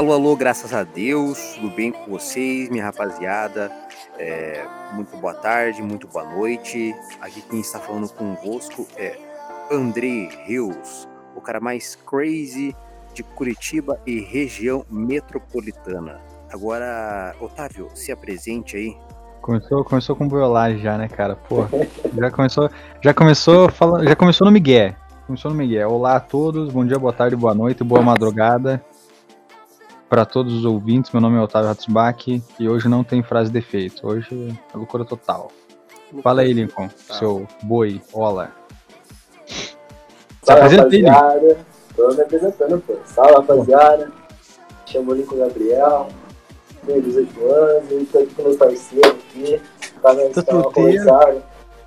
Alô, alô, graças a Deus, tudo bem com vocês, minha rapaziada? É, muito boa tarde, muito boa noite. Aqui quem está falando convosco é André Rios, o cara mais crazy de Curitiba e região metropolitana. Agora, Otávio, se apresente aí. Começou, começou com violagem já, né, cara? Pô, já começou, já começou falando, já começou no Miguel. Começou no Miguel. Olá a todos, bom dia, boa tarde, boa noite, boa madrugada para todos os ouvintes. Meu nome é Otávio Hatzbach e hoje não tem frase de efeito. Hoje é loucura total. Fala aí, Lincoln, tá. seu boi, ola. Apresenta aí, Lincoln. Tô me apresentando, pô. Salve, rapaziada. Chamo o Lincoln Gabriel. Tenho 18 anos. E tô aqui com meus parceiros aqui. Pra dar uma conversada,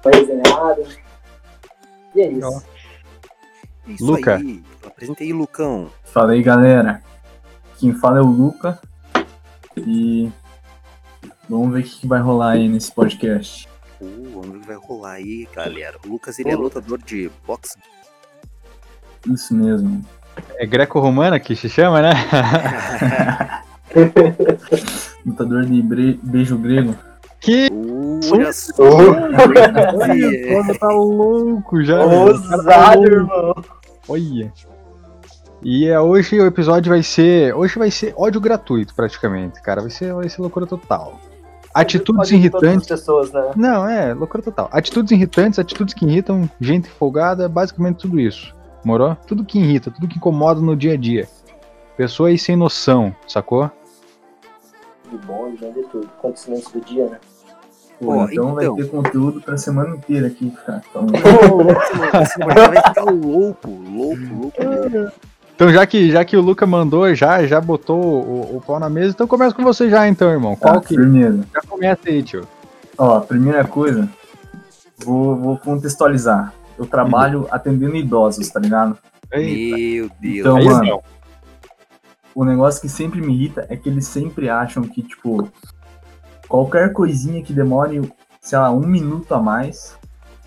uma resenhada. E é isso. Isso Luca. aí. Apresenta aí, Lucão. Fala aí, galera. Quem fala é o Luca. E vamos ver o que vai rolar aí nesse podcast. Uh, vamos ver o que vai rolar aí, galera. O Lucas ele é lutador de boxe. Isso mesmo. É greco-romana que se chama, né? Lutador de bre- beijo grego. que olha só. Olha, tá louco já. O tá Ousado, irmão. Olha. E é, hoje o episódio vai ser. Hoje vai ser ódio gratuito, praticamente, cara. Vai ser, vai ser loucura total. Atitudes irritantes. pessoas, né? Não, é, loucura total. Atitudes irritantes, atitudes que irritam, gente folgada, basicamente tudo isso. Morou? Tudo que irrita, tudo que incomoda no dia a dia. Pessoas sem noção, sacou? De bom, de tudo. Acontecimentos do dia, né? Pô, então, então. vai ter conteúdo pra semana inteira aqui, cara. Então, Esse vai ficar louco, louco, louco, louco. Então, já que, já que o Luca mandou, já, já botou o, o pau na mesa, então começa com você já, então, irmão. Qual tá, que. firmeza. Já começa aí, tio. Ó, primeira coisa, vou, vou contextualizar. Eu trabalho atendendo idosos, tá ligado? Eita. Meu Deus. Então, Aí, mano, não. o negócio que sempre me irrita é que eles sempre acham que, tipo, qualquer coisinha que demore, sei lá, um minuto a mais,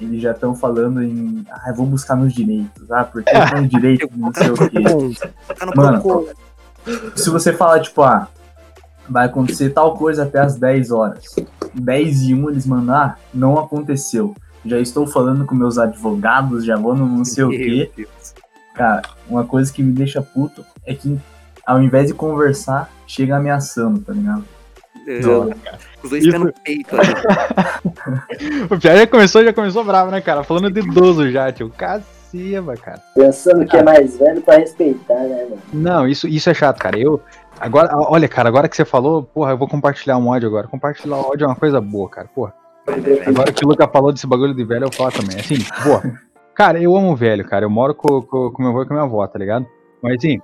eles já estão falando em, ah, eu vou buscar meus direitos, ah, porque eu tenho direito, não sei o quê. Tá no Mano. Se você fala, tipo, ah, vai acontecer tal coisa até as 10 horas, 10 e 1 eles mandar, não aconteceu. Já estou falando com meus advogados, já vou no não sei o quê. Cara, uma coisa que me deixa puto é que ao invés de conversar, chega ameaçando, tá ligado? É, Os dois no peito ali. O Pierre já começou, já começou bravo, né, cara? Falando de idoso já, tio. Caceba, cara. Pensando que é mais velho pra respeitar, né, mano? Não, isso, isso é chato, cara. Eu. Agora, olha, cara, agora que você falou, porra, eu vou compartilhar um ódio agora. Compartilhar ódio é uma coisa boa, cara. Porra. Agora que o Luca falou desse bagulho de velho, eu falo também. Assim, porra. Cara, eu amo velho, cara. Eu moro com, com, com meu avô e com minha avó, tá ligado? Mas assim,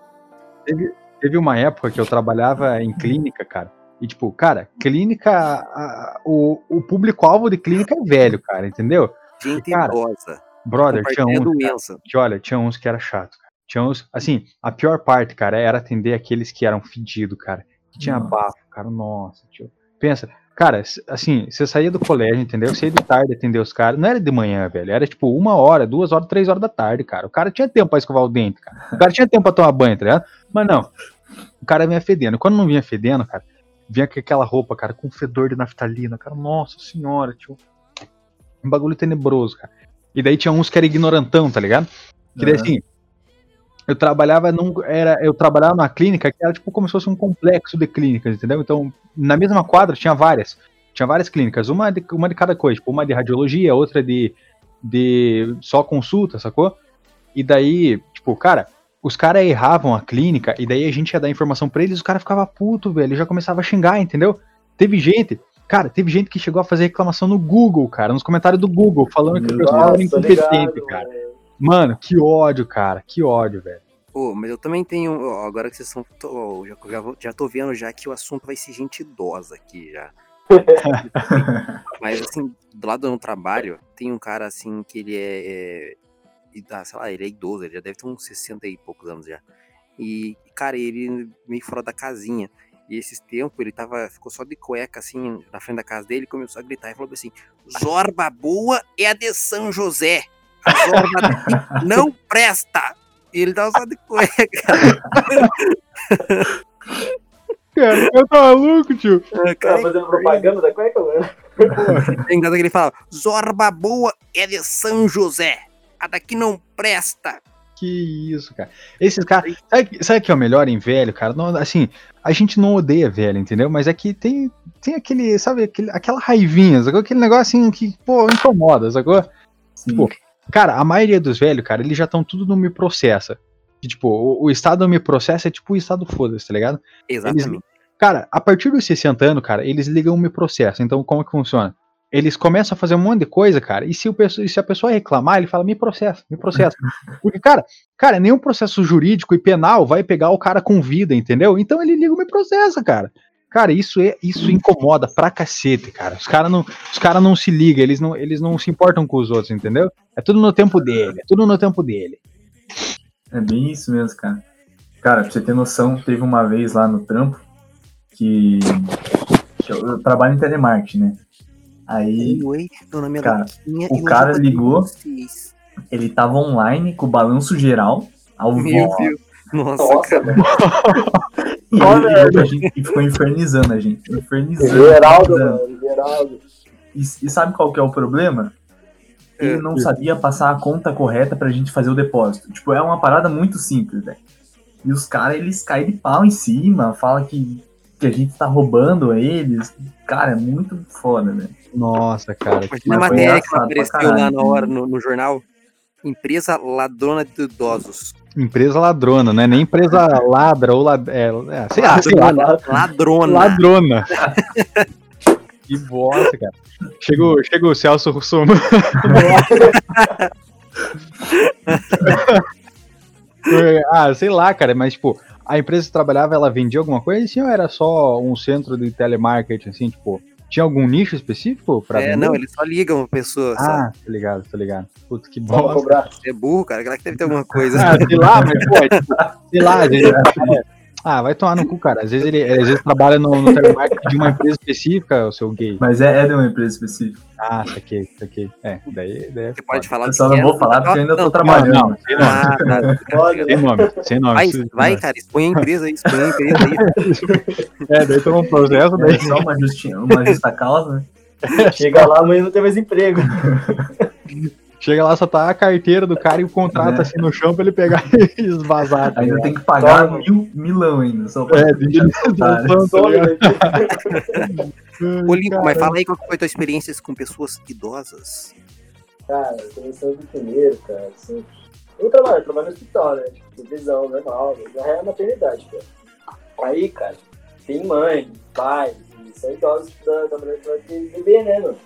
teve, teve uma época que eu trabalhava em clínica, cara. E tipo, cara, clínica. a- o, o público-alvo de clínica é velho, cara, entendeu? Gente Cara, idosa. Brother, tinha Compartilha uns. cara, que olha, tinha uns que era chato, cara. Tinha uns, assim, a pior parte, cara, era atender aqueles que eram fedidos, cara. Que tinha Nossa. bafo, cara. Nossa, tio. Pensa, cara, assim, você saía do colégio, entendeu? Você ia de tarde atender os caras. Não era de manhã, velho. Era tipo uma hora, duas horas, três horas da tarde, cara. O cara tinha tempo pra escovar o dente, cara. O cara tinha tempo pra tomar banho, tá ligado? Mas não. O cara vinha fedendo. Quando não vinha fedendo, cara, vinha com aquela roupa, cara, com fedor de naftalina, cara. Nossa senhora, tio. Um bagulho tenebroso, cara. E daí tinha uns que era ignorantão, tá ligado? Que daí assim, eu trabalhava num. Era, eu trabalhava numa clínica que era tipo como se fosse um complexo de clínicas, entendeu? Então, na mesma quadra tinha várias. Tinha várias clínicas, uma de, uma de cada coisa, tipo, uma de radiologia, outra de, de só consulta, sacou? E daí, tipo, cara, os caras erravam a clínica, e daí a gente ia dar informação pra eles, os caras ficavam puto, velho, já começava a xingar, entendeu? Teve gente, cara, teve gente que chegou a fazer reclamação no Google, cara, nos comentários do Google, falando que o pessoal era Nossa, incompetente, ligado, cara. mano. Mano, que ódio, cara. Que ódio, velho. Pô, mas eu também tenho. ó, Agora que vocês estão. tô- Já, já, já tô vendo já que o assunto vai ser gente idosa aqui já. Mas assim, do lado do meu trabalho, tem um cara assim que ele é. é e dá, sei lá, ele é idoso, ele já deve ter uns 60 e poucos anos já. E, cara, ele meio fora da casinha. E esses tempos ele tava, ficou só de cueca assim na frente da casa dele, começou a gritar e falou assim: Zorba boa é a de São José. A Zorba não presta. E ele tava só de cueca. cara. Eu tá maluco, tio. Ah, Tá fazendo propaganda da cueca, mano. é engraçado que ele fala: Zorba boa é de São José. A daqui não presta. Que isso, cara. Esses caras. Sabe, que- sabe que é o melhor em velho, cara? Não, assim, a gente não odeia velho, entendeu? Mas é que tem, tem aquele, sabe, aquele, aquela raivinha, sacou? Aquele negócio assim que, pô, incomoda, sacou? Sim. Pô, Cara, a maioria dos velhos, cara, eles já estão tudo no me processa. Que, tipo, o, o estado me processa é tipo o estado foda-se, tá ligado? Exatamente. Cara, a partir dos 60 anos, cara, eles ligam o me processo. Então, como que funciona? Eles começam a fazer um monte de coisa, cara, e se, o, e se a pessoa reclamar, ele fala, me processa, me processa. Porque, cara, cara, nenhum processo jurídico e penal vai pegar o cara com vida, entendeu? Então ele liga me processa, cara. Cara, isso é isso incomoda pra cacete, cara. Os caras não, os cara não se ligam, eles não, eles não se importam com os outros, entendeu? É tudo no tempo dele, é tudo no tempo dele. É bem isso mesmo, cara. Cara, pra você ter noção, teve uma vez lá no trampo que que eu, eu trabalho em telemarketing, né? Aí Oi, meu nome é Cara, Luquinha o cara ligou. vocês. ele tava online com o balanço geral, ao Meu vivo. Deus. Nossa, Nossa, velho. E ele pra gente e ficou infernizando a gente. Infernizando. Geraldo, mano. Geraldo. E, e sabe qual que é o problema? Ele não sabia passar a conta correta pra gente fazer o depósito. Tipo, é uma parada muito simples, velho. E os caras, eles caem de pau em cima, falam que, que a gente tá roubando eles. Cara, é muito foda, velho. Nossa, cara. Imagina a matéria que apareceu caralho, lá na hora né? no, no jornal. Empresa ladrona de idosos. Empresa ladrona, né? Nem empresa ladra ou lad... é, é, sei lá, sei lá. Ladrona. Ladrona. que bosta, cara. Chegou, chegou o Celso Russomano. ah, sei lá, cara, mas tipo, a empresa que trabalhava, ela vendia alguma coisa assim ou era só um centro de telemarketing, assim, tipo, tinha algum nicho específico pra É, vender? não, eles só ligam a pessoa. Ah, tá ligado, tá ligado. Putz, que bosta. cobrar. Você é burro, cara. Aquela que deve ter alguma coisa. Ah, sei lá, mas pô, tipo, sei lá, às vezes, é, Ah, vai tomar no cu, cara. Às vezes ele às vezes trabalha no, no telemarketing de uma empresa específica, o seu gay. Mas é, é de uma empresa específica. Ah, saquei, saquei. É, daí, daí é Você pode falar Eu só não é, vou falar porque eu ainda tô não, trabalhando. Não, não, sem nome, Ah, tá. Sem nome, sem nome. Vai, vai, cara, expõe a empresa aí, expõe a empresa aí. É, daí toma um processo, daí É só uma, justi uma justa causa, né? chega lá, mas não tem mais emprego. chega lá, só tá a carteira do cara e o contrato É. assim no chão pra ele pegar e esvazar. tá Ainda tem que pagar Toma. mil, milão ainda. Só pra É, de né? Ô, Lincoln, mas fala aí qual foi a tua experiência com pessoas idosas. Cara, começando do primeiro, cara, assim. Eu trabalho, eu trabalho no hospital, né? Tipo, supervisão, normal, na real é maternidade, cara. Aí, cara, tem mãe, pai, são idosos da, da mulher que vai ter bebê, né, mano?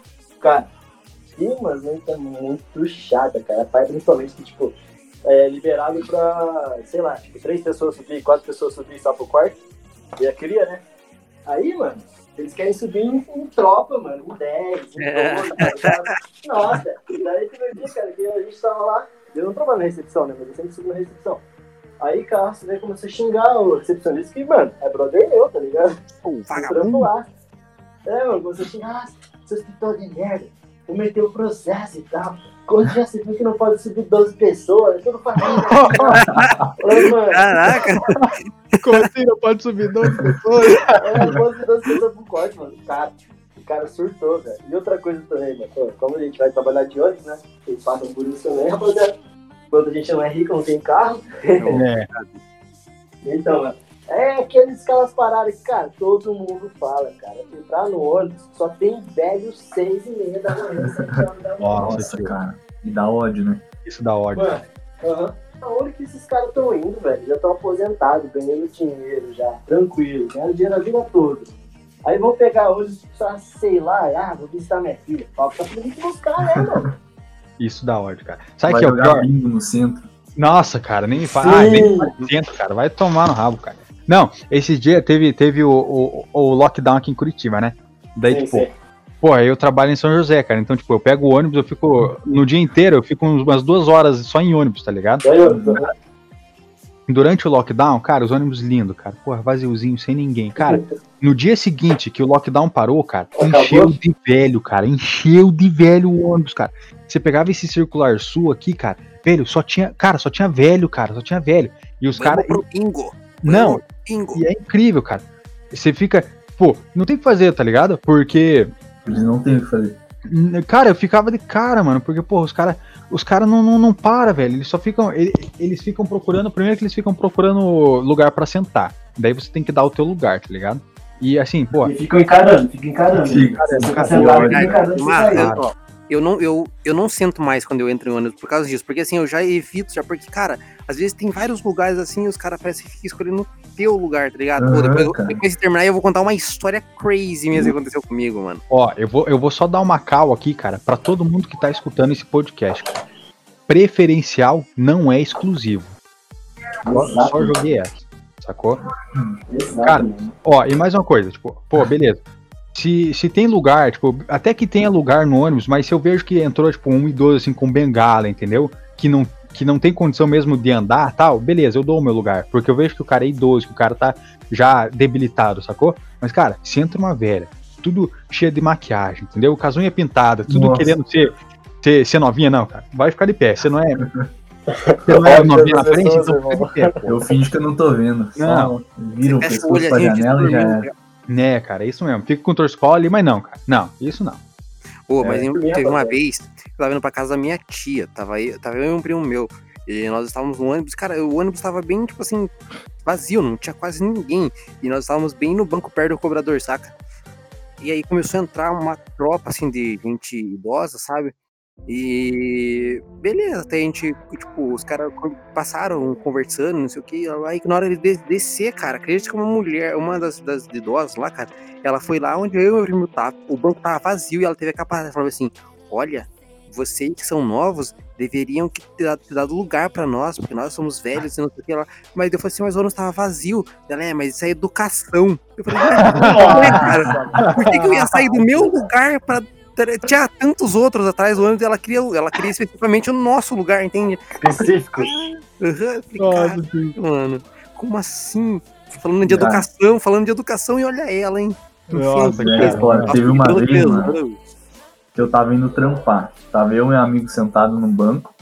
Cara, umas mães que é muito chata, cara. Pai, principalmente, que, tipo, é liberado pra, sei lá, tipo, três pessoas subir, quatro pessoas subir só pro quarto. E a cria, né? Aí, mano, eles querem subir em, em tropa, mano, em 10, em É. 12, tá ligado? Nossa, daí teve um dia, cara, que a gente tava lá, eu não trabalho na recepção, né, mas eu sempre subo na recepção. Aí, cara, você daí começou a xingar o recepcionista, que, mano, é brother meu, tá ligado? Vagabundo. lá. É, mano, começou a xingar, ah, seu escritor de merda, vou meter o processo e tal. Quando já se viu que não pode subir 12 pessoas, é tudo família. Falei, mano, Caraca, Como assim? Não pode subir 12 pessoas? É, 12, 12 pessoas pro corte, mano. Cara, o cara surtou, velho. E outra coisa também, mano. pô, Como a gente vai trabalhar de ônibus, né? Eles passam por isso também, rapaziada. Quando a gente não é rico, não tem carro. É, Então, mano. É aqueles aquelas paradas que, cara, todo mundo fala, cara. Entrar no ônibus só tem velho seis e meia da manhã, sete horas da manhã. Nossa, cara. Me dá ódio, né? isso dá ódio. Mano, aham. aonde que esses caras estão indo, velho? Já estão aposentados, ganhando dinheiro já, tranquilo, ganhando dinheiro a vida toda. Aí vão pegar hoje, só, sei lá, ah, vou visitar minha filha. Falta pra gente buscar, né, mano? Isso dá ódio, cara. Sabe Vai que é o pior? no centro. Nossa, cara, nem me fala. Ah, nem dentro, cara. Vai tomar no rabo, cara. Não, esse dia teve, teve o, o, o lockdown aqui em Curitiba, né? Daí, Sim, tipo, sim. pô, eu trabalho em São José, cara. Então, tipo, eu pego o ônibus, eu fico. No dia inteiro, eu fico umas duas horas só em ônibus, tá ligado? Durante o lockdown, cara, os ônibus lindos, cara. Porra, vaziozinho, sem ninguém. Cara, no dia seguinte que o lockdown parou, cara, Acabou? encheu de velho, cara. Encheu de velho o ônibus, cara. Você pegava esse circular sul aqui, cara, velho, só tinha. Cara, só tinha velho, cara, só tinha velho. E os caras. pro bingo. Não, bingo. e é incrível, cara. você fica, pô, não tem o que fazer, tá ligado? Porque Eles não têm o que fazer. Cara, eu ficava de cara, mano, porque, pô, os caras os cara não, não, não param, velho. Eles só ficam. ele- Eles ficam procurando. Primeiro que eles ficam procurando lugar pra sentar. Daí você tem que dar o teu lugar, tá ligado? E assim, pô, E ficam encarando, ficam encarando. Fica. Você fica Cara, sentado e cara, fica encarando. Eu, não, eu, eu não sento mais quando eu entro em ônibus por causa disso. Porque assim, eu já evito, já porque, cara, às vezes tem vários lugares assim e os caras parecem que ficam escolhendo o teu lugar, tá ligado? Pô, Aham, depois, depois de terminar, eu vou contar uma história crazy mesmo que aconteceu comigo, mano. ó, eu vou, eu vou só dar uma cal aqui, cara, pra todo mundo que tá escutando esse podcast. cara. Preferencial não é exclusivo. Só, só joguei essa, sacou? Exato, Cara. Ó, e mais uma coisa, tipo, pô, beleza. Se, se tem lugar, tipo, até que tenha lugar no ônibus, mas se eu vejo que entrou, tipo, um idoso assim com bengala, entendeu? Que não, que não tem condição mesmo de andar tal, beleza, eu dou o meu lugar. Porque eu vejo que o cara é idoso, que o cara tá já debilitado, sacou? Mas, cara, se entra uma velha, tudo cheia de maquiagem, entendeu? Com as unhas pintadas, tudo Nossa. querendo ser, ser, ser novinha, não, cara. Vai ficar de pé. Você não é. Você não é novinha na frente, então fica de pé, pô. Eu finjo que eu não tô vendo. Só Não. vira o pescoço pra janela e já dormindo. era. Né, cara, isso mesmo. Fica com o torcicolo ali, mas não, cara. Não, isso não. Pô, mas É. em- teve uma vez, eu tava indo pra casa da minha tia, tava, aí, tava eu e um primo meu, e nós estávamos no ônibus, cara, o ônibus tava bem, tipo assim, vazio, não tinha quase ninguém, e nós estávamos bem no banco perto do cobrador, saca? E aí começou a entrar uma tropa, assim, de gente idosa, sabe? E beleza, até a gente, tipo, os caras passaram conversando, não sei o que, aí na hora de des- descer, cara, acredita que uma mulher, uma das, das idosas lá, cara, ela foi lá onde eu e meu primo tava, o banco tava vazio e ela teve a capacidade de falar assim, olha, vocês que são novos deveriam que ter dado, ter dado lugar pra nós, porque nós somos velhos e não sei o que lá. Mas eu falei assim, mas o ônibus tava vazio. Ela, é, mas isso é educação. Eu falei, ué, cara, por que, que eu ia sair do meu lugar pra. Tinha tantos outros atrás do ônibus, ela queria, ela queria especificamente o nosso lugar, entende? Específico. Uhum, mano, como assim? Falando de educação, falando de educação, e olha ela, hein? Nossa, cara, nossa, teve uma que vez, mano. que eu tava indo trampar. Tava eu e meu amigo sentado num banco.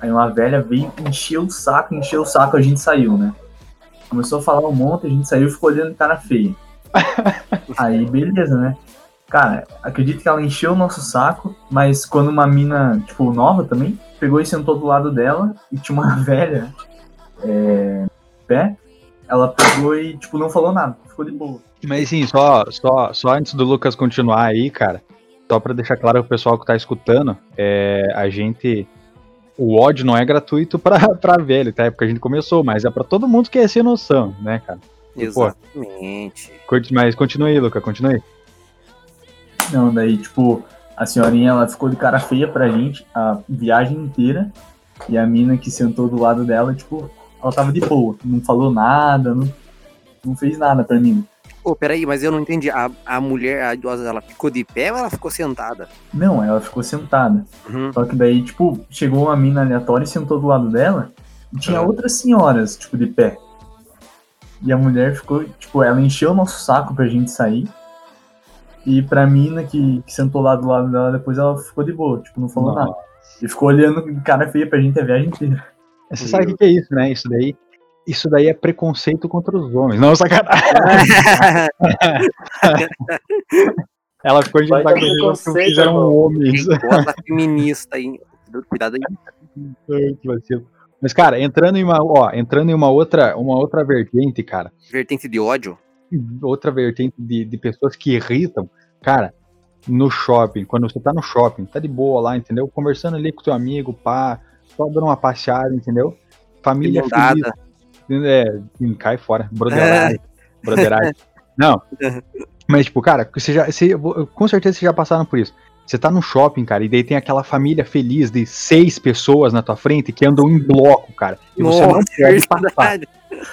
Aí uma velha veio, encheu o saco, encheu o saco, a gente saiu, né? Começou a falar um monte, a gente saiu e ficou olhando cara feia. Aí, beleza, né? Cara, acredito que ela encheu o nosso saco, mas quando uma mina, tipo, nova também, pegou e sentou do lado dela e tinha uma velha é, pé, ela pegou e, tipo, não falou nada, ficou de boa. Mas sim, só, só, só antes do Lucas continuar aí, cara, só pra deixar claro pro pessoal que tá escutando, é, a gente. O ódio não é gratuito pra, pra velho, tá? É porque a gente começou, mas é pra todo mundo que é sem noção, né, cara? Exatamente. Curte- Mas continue aí, Lucas, continue aí. Não, daí, tipo, a senhorinha, ela ficou de cara feia pra gente a viagem inteira. E a mina que sentou do lado dela, tipo, ela tava de boa. Não falou nada, não, não fez nada pra mim. Ô, peraí, mas eu não entendi. A, a mulher, a idosa, ela ficou de pé ou ela ficou sentada? Não, ela ficou sentada. Uhum. Só que daí, tipo, chegou uma mina aleatória e sentou do lado dela. E tinha Ah. outras senhoras, tipo, de pé. E a mulher ficou, tipo, ela encheu o nosso saco pra gente sair. E pra mina que, que sentou lá do lado dela, depois ela ficou de boa, tipo, não falou Nossa. nada. E ficou olhando com cara feia pra gente a viagem inteira. Você sabe o que que é isso, né? Isso daí, isso daí é preconceito contra os homens. Não, sacanagem. Ela ficou de cheio porque irmão. homens. Gosta feminista aí. Cuidado aí. Ai, que vacilo. Mas, cara, entrando em uma, ó, entrando em uma outra, uma outra vertente, cara, Vertente de ódio. Outra vertente de, de pessoas que irritam, cara, no shopping, quando você tá no shopping, tá de boa lá, entendeu? Conversando ali com teu amigo, pá, só dando uma passeada, entendeu? Família feliz. É, cai fora, broderagem. broderagem. Não. Mas, tipo, cara, você já, você, com certeza vocês já passaram por isso. Você tá no shopping, cara, e daí tem aquela família feliz de seis pessoas na tua frente que andam em bloco, cara. E você não Nossa, pode passar.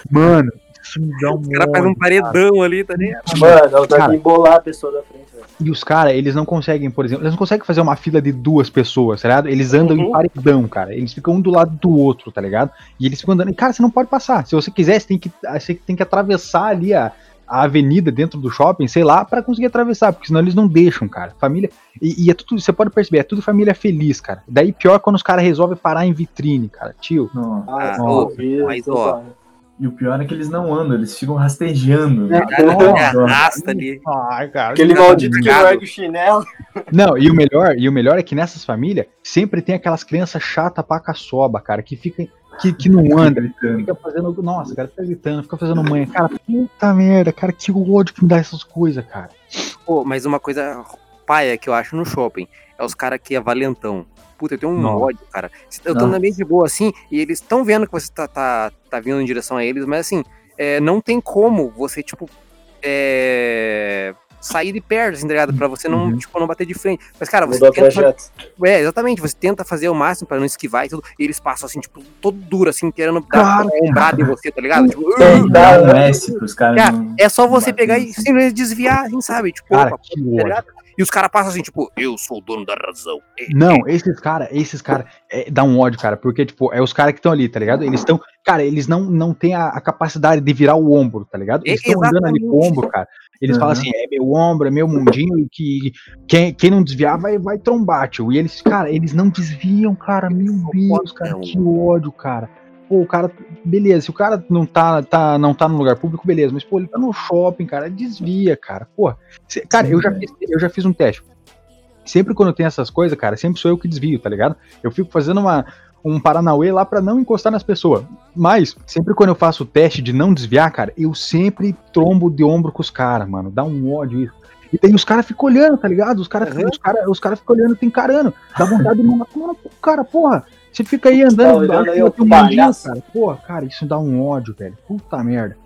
Mano, isso me dá um Os caras fazem um paredão ali, tá ligado? Mano, ela tá Cara. de embolar a pessoa da frente, velho. E os caras, eles não conseguem, por exemplo, eles não conseguem fazer uma fila de duas pessoas, tá ligado? Eles andam em Uhum. paredão, cara. Eles ficam um do lado do outro, tá ligado? E eles ficam andando. E, cara, você não pode passar. Se você quiser, você tem que, você tem que atravessar ali a, a avenida dentro do shopping, sei lá, pra conseguir atravessar, porque senão eles não deixam, cara. Família. E, e é tudo, você pode perceber, é tudo família feliz, cara. Daí pior quando os caras resolvem parar em vitrine, cara. Tio. Não. Ah, Ah, eu ô, vi, mas, ó. E o pior é que eles não andam, eles ficam rastejando. né? Arrasta ali. Ai, cara. Aquele Cara, maldito que não obrigado. ergue o chinelo. Não, e o melhor, e o melhor é que nessas famílias sempre tem aquelas crianças chatas pra caçoba, cara, que fica que, que não anda, fica fazendo, nossa, cara, fica gritando, fica fazendo manha, cara, puta merda, cara, que ódio que me dá essas coisas, cara. Pô, mas uma coisa paia que eu acho no shopping é os caras que é valentão. Puta, eu tenho um Nossa. ódio, cara. Eu tô Nossa. andando bem de boa assim, e eles estão vendo que você tá, tá, tá vindo em direção a eles, mas assim, é, não tem como você, tipo, é, sair de perto, assim, tá ligado? Pra você não, Uhum. tipo, não bater de frente. Mas, cara, você Mudou tenta, trajeto. é, exatamente, você tenta fazer o máximo pra não esquivar e tudo, e eles passam assim, tipo, todo duro, assim, querendo dar Cara, uma ombrada em você, tá ligado? Tipo, É, "Ugh!" dá um S pros caras. Cara, não- é só você não pegar e simplesmente desviar, assim, sabe? Tipo, Cara, opa, que tá ligado? E os caras passam assim, tipo, eu sou o dono da razão. É, Não, esses caras, esses caras, é, dá um ódio, cara, porque, tipo, é os caras que estão ali, tá ligado? Eles estão, cara, eles não, não têm a, a capacidade de virar o ombro, tá ligado? Eles estão andando ali com o ombro, cara. Eles Uhum. falam assim, é meu ombro, é meu mundinho, e que quem, quem não desviar vai, vai trombar, tio. E eles, cara, eles não desviam, cara, meu Deus, cara, que ódio, cara. Pô, o cara, beleza, se o cara não tá, tá, não tá no lugar público, beleza, mas, pô, ele tá no shopping, cara, desvia, cara, pô. Cara, eu já, fiz, eu já fiz um teste. Sempre quando tem essas coisas, cara, sempre sou eu que desvio, tá ligado? Eu fico fazendo uma, um Paranauê lá pra não encostar nas pessoas. Mas, sempre quando eu faço o teste de não desviar, cara, eu sempre trombo de ombro com os caras, mano. Dá um ódio isso. E tem os caras ficam olhando, tá ligado? Os caras Uhum. os cara, os cara ficam olhando, te encarando. Dá vontade de mandar tomar no cara, porra. Você fica aí Tá andando, olhando acha aí, eu um cara. Porra, cara, isso dá um ódio, velho. Puta merda.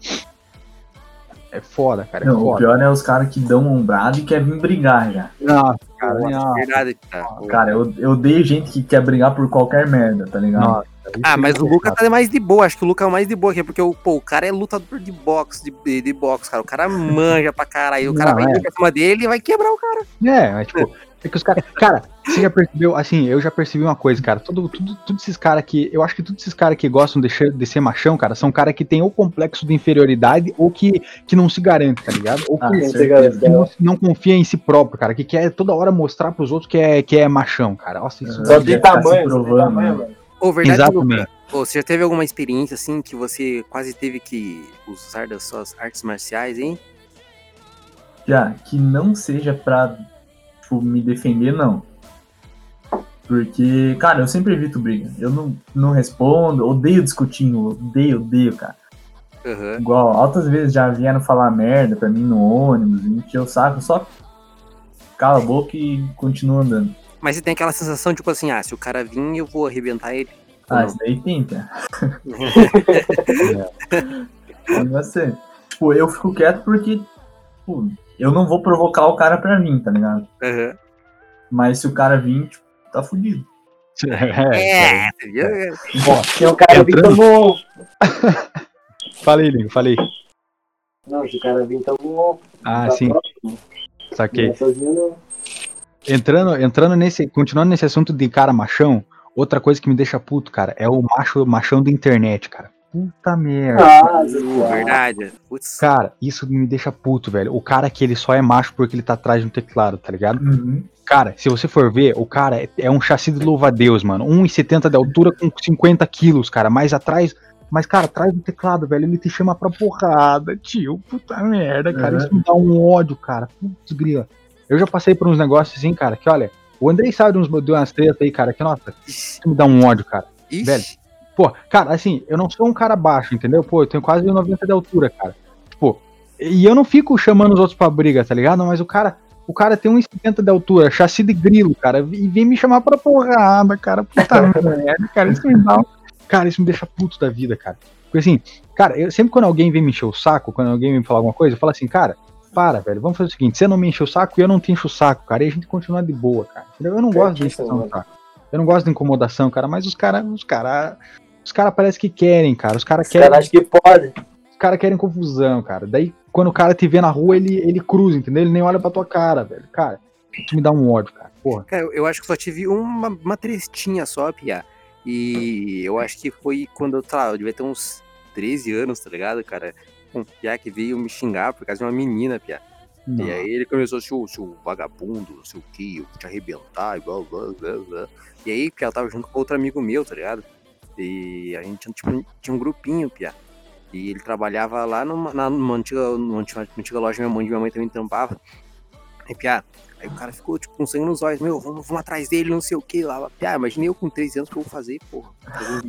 É foda, cara, é Não, o foda. pior é os caras que dão ombrado e querem vir brigar já. Nossa, cara, Nossa, não. verdade, cara. Cara, eu, eu odeio gente que quer brigar por qualquer merda, tá ligado? Nossa, Ah, é mas o. Luca tá mais de boa. Acho que o Luca é o mais de boa aqui, porque o, pô, o cara é lutador de boxe, de, de, de boxe, cara. O cara manja pra caralho. O cara Não, vai é. pra cima dele e vai quebrar o cara. É, mas tipo, é que os caras. Cara, você já percebeu, assim, eu já percebi uma coisa, cara. Todo, tudo, tudo esses caras que. Eu acho que todos esses caras que gostam de, ser- de ser machão, cara, são caras que têm ou complexo de inferioridade ou que, que não se garante, tá ligado? Ou que, Ah, galera. que não, não confia em si próprio, cara. Que quer toda hora mostrar pros outros que é, que é machão, cara. Nossa, isso. É. Só tem tá se tamanho, tem provando, tamanho, né? mano. Ô, verdade, Exatamente. Ô, você já teve alguma experiência, assim, que você quase teve que usar das suas artes marciais, hein? Já, que não seja pra tipo, me defender, não. Porque, cara, eu sempre evito briga. Eu não, não respondo, odeio discutir, odeio, odeio, cara. Aham. Igual, altas vezes já vieram falar merda pra mim no ônibus, encheu o saco, só cala a boca e continua andando. Mas você tem aquela sensação, tipo assim, ah, se o cara vir, eu vou arrebentar ele. Ah, não? isso daí tem, cara. Tem bastante. Tipo, eu fico quieto porque, tipo, eu não vou provocar o cara pra vir, tá ligado? Aham. Mas se o cara vir, tipo, tá fudido. É, É, você viu? É. Tem um cara vir tomou. Falei, Lingo, falei. Não, se o cara vir tomou. Ah, tá sim, próximo. saquei. Não, sozinho não. Entrando, entrando nesse. Continuando nesse assunto de cara machão, outra coisa que me deixa puto, cara, é o macho machão da internet, cara. Puta merda. Ah, verdade. Putz. Cara, isso me deixa puto, velho. O cara que ele só é macho porque ele tá atrás de um teclado, tá ligado? Uhum. Cara, se você for ver, o cara é, é um chassi de louva-a-Deus, mano. 1,70 de altura com 50 quilos, cara. Mais atrás. Mas, cara, atrás do teclado, velho, ele te chama pra porrada, tio. Puta merda, cara. Uhum. Isso me dá um ódio, cara. Putz, grila. Eu já passei por uns negócios assim, cara, que olha. O Andrei sabe de, uns, de umas tretas aí, cara, que, nossa, isso me dá um ódio, cara. Ixi. velho. Pô, cara, assim, eu não sou um cara baixo, entendeu? Pô, eu tenho quase 90 de altura, cara. Tipo, e eu não fico chamando os outros pra briga, tá ligado? Mas o cara, o cara tem 1,70 de altura, chassi de grilo, cara, e vem me chamar pra porrada, cara. Puta merda, cara, isso me dá. um- Cara, isso me deixa puto da vida, cara. Porque assim, cara, eu, sempre quando alguém vem me encher o saco, quando alguém vem me falar alguma coisa, eu falo assim, cara, para, velho, vamos fazer o seguinte, você não me enche o saco e eu não te encho o saco, cara, e a gente continua de boa, cara. Entendeu? Eu não gosto de encheção de saco. Eu não gosto de incomodação, cara, mas os caras, os caras, os caras parece que querem, cara. Os caras Os querem, caras acham que pode. os cara querem confusão, cara. Daí, quando o cara te vê na rua, ele, ele cruza, entendeu? Ele nem olha pra tua cara, velho. Cara, isso me dá um ódio, cara. Porra. Cara, eu, acho que só tive uma, uma trestinha só, Pia. E eu acho que foi quando eu, lá, eu devia ter uns 13 anos, tá ligado, cara? Um Pia que veio me xingar por causa de uma menina. Não. E aí ele começou, seu, seu vagabundo, não sei o que, eu vou te arrebentar, e blá, blá, blá, blá. E aí, Pia, eu tava junto com outro amigo meu, tá ligado? E a gente tipo, tinha um grupinho, Pia. E ele trabalhava lá numa, na, numa, antiga, numa antiga, loja minha mãe, minha mãe também tampava. Aí, piá, aí o cara ficou, tipo, com sangue nos olhos. Meu, vamos, vamos atrás dele, não sei o que lá. Piá, imaginei eu com 13 anos que eu vou fazer, porra.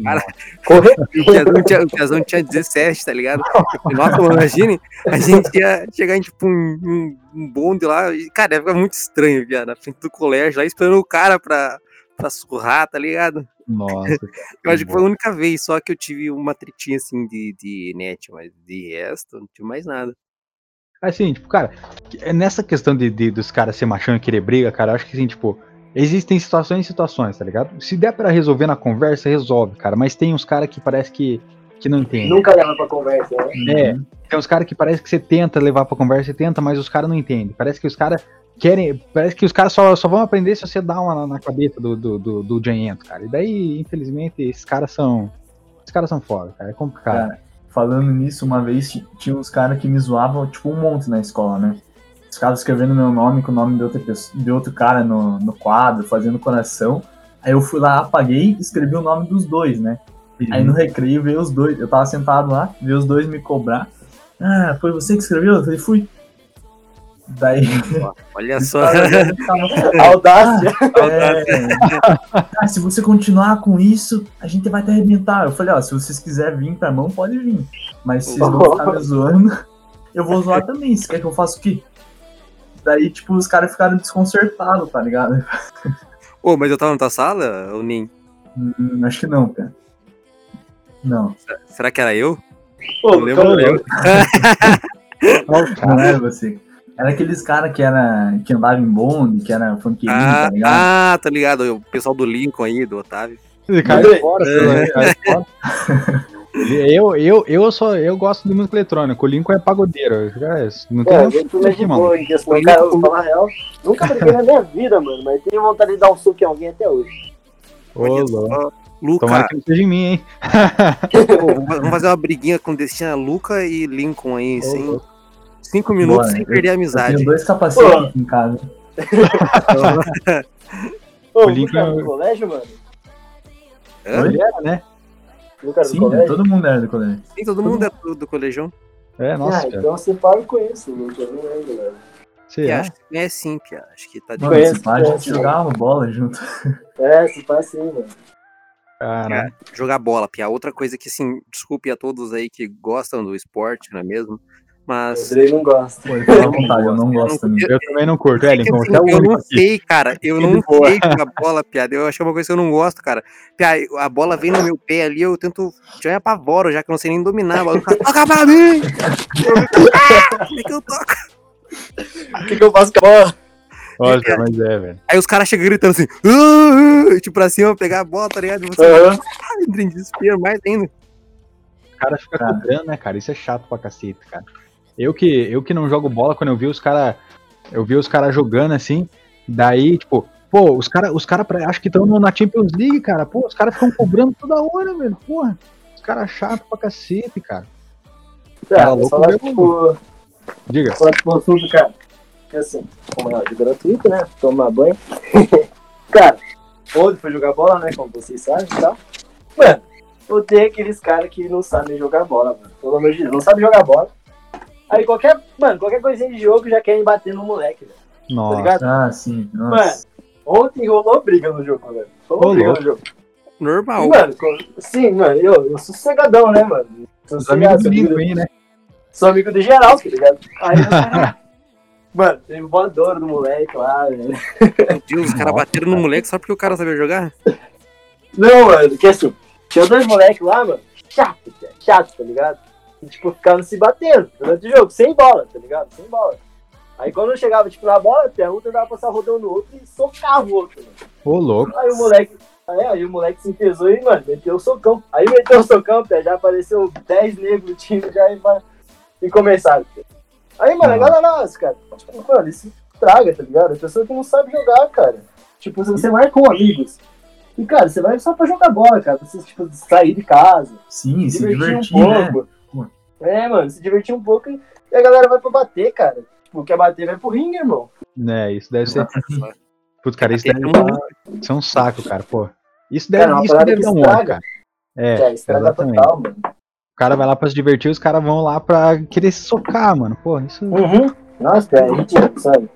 Cara, Correr. o Piazão tinha, tinha 17, tá ligado? Nossa, imagine, a gente ia chegar em, tipo, um, um, um bonde lá. E, cara, ia ficar muito estranho, piá, na frente do colégio, lá esperando o cara pra, pra surrar, tá ligado? Nossa. Eu acho que foi a única vez só que eu tive uma tretinha assim de, de net, mas de resto, não tive mais nada. Assim, tipo, cara, nessa questão de, de- dos caras ser machão e querer briga, cara, eu acho que assim, tipo, existem situações e situações, tá ligado? Se der pra resolver na conversa, resolve, cara. Mas tem uns caras que parece que, que não entendem. Nunca leva pra conversa, né? É, tem uns caras que parece que você tenta levar pra conversa, você tenta, mas os caras não entendem. Parece que os caras querem. Parece que os caras só, só vão aprender se você dá uma na, cabeça do, do, do, do Giant, cara. E daí, infelizmente, esses caras são. Esses caras são foda, cara. É complicado. Cara, falando nisso, uma vez ti- tinha uns caras que me zoavam, tipo, um monte na escola, né? Os caras escrevendo meu nome com o nome de, outra pessoa, de outro cara no, no quadro, fazendo coração. Aí eu fui lá, apaguei e escrevi o nome dos dois, né? Aí no recreio veio os dois, eu tava sentado lá, veio os dois me cobrar. Ah, foi você que escreveu? Eu falei, fui. Daí. Olha só. Audácia. É, se você continuar com isso, a gente vai te arrebentar. Eu falei, ó, se vocês quiserem vir pra mão, pode vir. Mas se vocês vão ficar me zoando, eu vou zoar também. Você quer que eu faça o quê? Daí, tipo, os caras ficaram desconcertados, tá ligado? Ô, mas eu tava na tua sala, ou nem? Hum, acho que não, cara. Não, Será que era eu? Pô, Eu lembro, eu lembro. Olha o cara. não era você. Era aqueles caras que, era, que andava em bonde, que era funkeirinho, Ah, tá ligado? ah, tá ligado. O pessoal do Lincoln aí, do Otávio. Ele cai Andrei. fora, É. você cai fora. Eu, eu, eu, só, eu gosto de música eletrônica. O Lincoln é pagodeiro. cara, Não tem É, mais aqui, de mano. boa em questão. Cara, eu vou falar a real. Nunca briguei na minha vida, mano, mas tenho vontade de dar um soco em alguém até hoje. Ô. Luca, Tomara que não seja em mim, hein? pô, vamos fazer uma briguinha com Destina Luca e Lincoln aí, Ô, sem louco. Cinco minutos Bora, sem eu- perder a Eu amizade. tenho dois capacetes Pô. aqui em casa. Ô, O Lucas é- do colégio, mano? Hã? Ele era, né? Lucas do Sim, colégio? todo mundo era do colégio. Sim, todo mundo é do, do colegião. É, nossa, ah, cara. então você fala e conhece o Lucas, eu não lembro, velho. Pia, é. acho que é sim, Pia. Acho que tá de Mano, Conheço, a gente jogava bola junto. É, se faz assim, mano. Caralho. jogar bola, Pia. Outra coisa que, assim, desculpe a todos aí que gostam do esporte, não é mesmo? O Mas. Andrei não gosta. Pô, à vontade, eu não gosto também. Eu também não curto. É, É que, Lincoln, assim, você é o eu não aqui. sei, cara. Eu não boa. sei jogar bola, piada. Eu acho que é uma coisa que eu não gosto, cara. Piada, a bola vem no meu pé ali, eu tento. Já me apavoro, já que eu não sei nem dominar. A bola fica, toca pra mim! Eu, ah, que eu toco? O que, que eu faço com a bola? Nossa, mas é, velho. Aí os caras chegam gritando assim, "Ah, ah", tipo pra cima, pegar a bola, tá ligado? E você Aham. ah, entra em desespero mais ainda. O cara fica cobrando, né, cara? Isso é chato pra cacete, cara. Eu que, eu que não jogo bola, quando eu vi os caras. Eu vi os caras jogando assim, daí, tipo, pô, os caras os cara acho que estão na Champions League, cara. Pô, os caras ficam cobrando toda hora, velho. Porra, os caras chato pra cacete, cara. Tá, Cara, louco mesmo. tipo, Diga. falar tipo assunto, cara. É assim, como é de gratuito, né? Tomar banho. cara, onde foi jogar bola, né? Como vocês sabem e tal. Mano, odeio aqueles caras que não sabem jogar bola, mano. Pelo amor de Deus, não sabe jogar bola. Aí qualquer, mano, qualquer coisinha de jogo já querem bater no moleque, velho. Tá Nossa. ligado? Ah, sim. Mano, Nossa. ontem rolou briga no jogo, velho. Rolou Rolou. briga no jogo. E, Normal. mano, co- sim, mano, eu, eu sou sossegadão, né, mano? Sou sossegado, do amigo Lincoln aí, né? sou amigo do geral, tá ligado? Aí. Mano, teve voadora do moleque lá, velho. Meu Deus, os caras bateram no moleque só porque o cara sabia jogar? Não, mano, que assim, tinha dois moleques lá, mano, chato, chato, tá ligado? E, tipo, ficavam se batendo durante o jogo, sem bola, tá ligado? Sem bola. Aí quando eu chegava, tipo, na bola, até um tentava passar rodão no outro e socava o outro, mano. Ô, louco. Aí o moleque. Aí, aí o moleque se enfesou e, mano, meteu o socão. Aí meteu o socão, pé, já apareceu 10 negros no time já e, mano, e começaram. pé. Aí, mano, a Nossa. cara, tipo, mano, isso traga, tá ligado? A pessoa que não sabe jogar, cara. Tipo, você vai com amigos. E, cara, você vai só pra jogar bola, cara. Pra você, tipo, sair de casa, Sim, se divertir, um né? É, mano, se divertir um pouco e a galera vai pra bater, cara. Tipo, quer bater, vai pro ringue, irmão. Né, isso deve ser. Putz, cara, isso deve no- ser um saco, cara, pô. Isso deve, Cara, é isso deve dar um ódio, cara. É, É, exatamente. total, mano. O cara vai lá pra se divertir, os caras vão lá pra querer se socar, mano. Pô, isso. Uhum. Nossa, cara, é ridículo, sabe?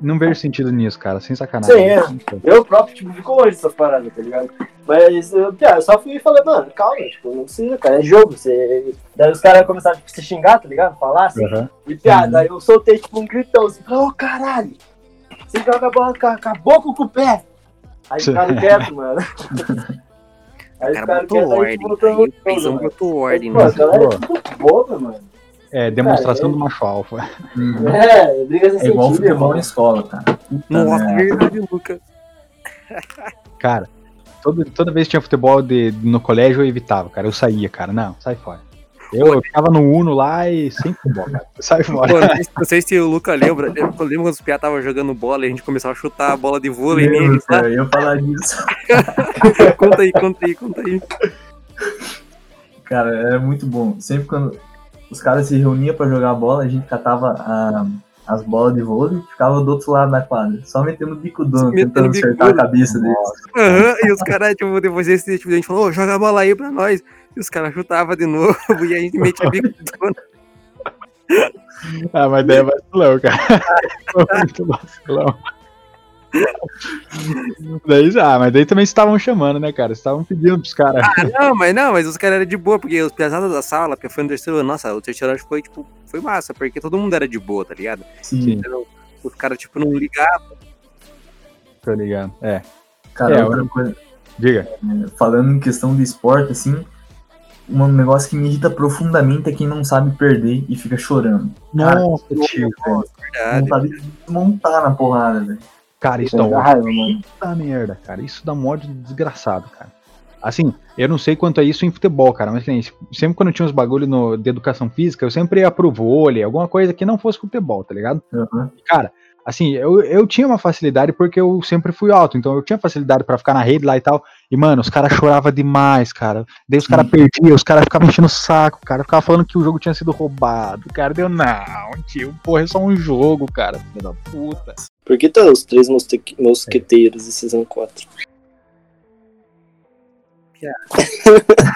Não vejo sentido nisso, cara. Sem sacanagem. Sim, é. Eu próprio, tipo, fico longe dessas paradas, tá ligado? Mas, eu, eu só fui falando, mano, calma, tipo, não precisa, cara, é jogo. Você... Daí os caras começaram tipo, a se xingar, tá ligado? Falar assim, Uhum. e piada. Aí eu soltei, tipo, um gritão assim, ô caralho, você joga a bola com a, com boca o pé? Aí ficaram quietos, mano. Aí O cara botou ordem. Aí o mano. botou ordem. Pô, né? a galera é tudo boba, mano. É, demonstração Cara, é- do macho alfa. Uhum. É, briga sem É igual sentido, futebol na escola, cara. Puta Nossa, merda. verdade, Luca. Cara, todo, toda vez que tinha futebol de, no colégio eu evitava, cara. Eu saía, cara. Não, sai fora. Eu, eu ficava no Uno lá e sem futebol, cara. Sai fora. Pô, não sei se- o Luca lembra. Quando lembra quando os piá tava jogando bola e a gente começava a chutar a bola de vôlei Lembro, neles cara, eu ia falar disso. Conta aí, conta aí, conta aí. Cara, era muito bom. Sempre quando os caras se reuniam pra jogar bola, a gente catava a- as bolas de vôlei e ficava do outro lado da quadra. Só metendo bicudão, Metendo tentando acertar a cabeça deles. Aham, e os caras, tipo, depois desse tipo, a gente falou, ô, joga a bola aí pra nós. E os caras chutavam de novo e a gente metia bico de dono. Ah, mas daí é vacilão, cara. Foi muito vacilão. daí, ah, mas daí também estavam chamando, né, cara? Estavam pedindo pros caras. Ah, não, mas não, mas os caras eram de boa, porque os pesados da sala, porque foi no terceiro ano, nossa, o terceiro ano foi, tipo, foi massa, porque todo mundo era de boa, tá ligado? Sim, Então, os caras, tipo, não ligavam. Tô ligado. É, cara, É, outra coisa. diga. Falando em questão de esporte, assim, um negócio que me irrita profundamente é quem não sabe perder e fica chorando. Cara, Nossa, tio. Verdade. Vontade de desmontar na porrada, velho. Cara, isso dá ódio. raiva, mano. Puta merda, cara. Isso dá um ódio desgraçado, cara. Assim, eu não sei quanto é isso em futebol, cara, mas assim, sempre quando tinha uns bagulho no, de educação física, eu sempre ia pro vôlei, alguma coisa que não fosse futebol, tá ligado? Uhum. Cara, assim, eu, eu tinha uma facilidade porque eu sempre fui alto, então eu tinha facilidade pra ficar na rede lá e tal. E, mano, os caras choravam demais, cara. Daí os caras perdiam, os caras ficavam enchendo o saco, cara. Ficava falando que o jogo tinha sido roubado. Cara, deu, não, tio, porra, é só um jogo, cara. Filho da puta. Por que tá os três mosque- mosqueteiros de Season 4?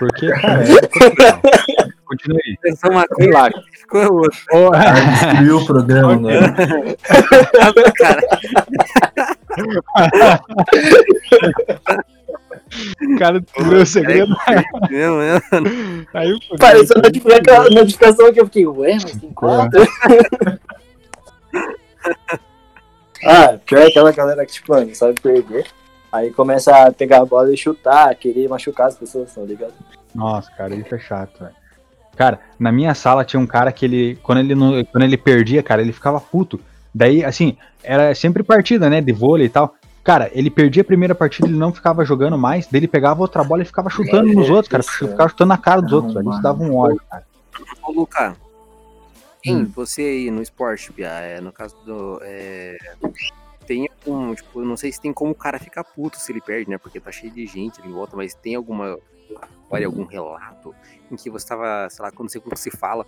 Porque, cara, é... Continue aí. Pensou uma coisa, Relaxa. ficou outra. Porra. Destruiu o programa, né? cara. O cara descobriu o segredo. Mesmo, mesmo. Aí, Pareceu a notificação que eu fiquei, ué, mas tem quatro? ah, pior é aquela galera que, tipo, mano, sabe perder. Aí começa a pegar a bola e chutar, querer machucar as pessoas, tá ligado? Nossa, cara, isso é chato, velho. Cara, na minha sala tinha um cara que ele, quando ele, não, quando ele perdia, cara, ele ficava puto. Daí, assim, era sempre partida, né, de vôlei e tal. Cara, ele perdia a primeira partida, ele não ficava jogando mais, daí ele pegava outra bola e ficava chutando É, nos outros, cara. isso, Ficava chutando na cara dos Não, outros, velho. Isso dava um ódio, cara. Ô, Luca, quem Hum. você aí no esporte, Pia, é, no caso do. É, tem algum, tipo, eu não sei se tem como o cara ficar puto se ele perde, né? Porque tá cheio de gente ali em volta, mas tem alguma. Olha, algum relato em que você tava, sei lá, quando você se fala,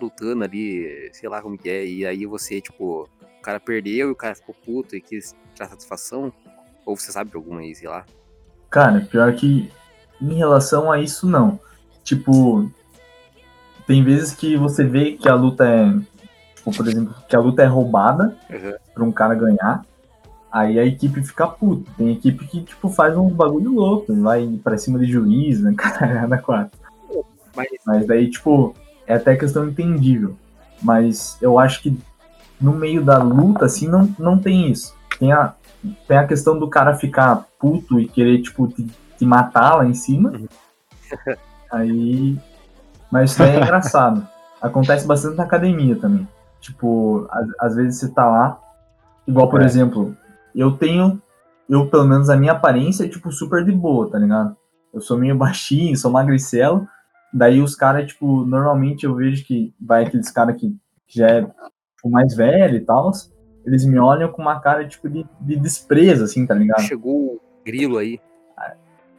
lutando ali, sei lá como que é, e aí você, tipo, o cara perdeu e o cara ficou puto e quis tirar satisfação? Ou você sabe de alguma aí, sei lá? Cara, pior que em relação a isso, não. Tipo, tem vezes que você vê que a luta é. Tipo, por exemplo, que a luta é roubada Uhum. pra um cara ganhar. Aí a equipe fica puta. Tem equipe que, tipo, faz um bagulho louco, vai pra cima de juiz, né, cara, na quatro. Mas Mas daí, tipo, é até questão entendível. Mas eu acho que no meio da luta, assim, não, não tem isso. Tem a, tem a questão do cara ficar puto e querer, tipo, te, te matar lá em cima. Aí. Mas isso daí é engraçado. Acontece bastante na academia também. Tipo, às, vezes você tá lá. Igual, por É. exemplo, eu tenho. Eu, pelo menos, a minha aparência é, tipo, super de boa, tá ligado? Eu sou meio baixinho, sou magricelo. Daí os caras, tipo, normalmente eu vejo que vai aqueles caras que já é tipo, mais velho e tal. Eles me olham com uma cara, tipo, de, de desprezo, assim, tá ligado? chegou o grilo aí.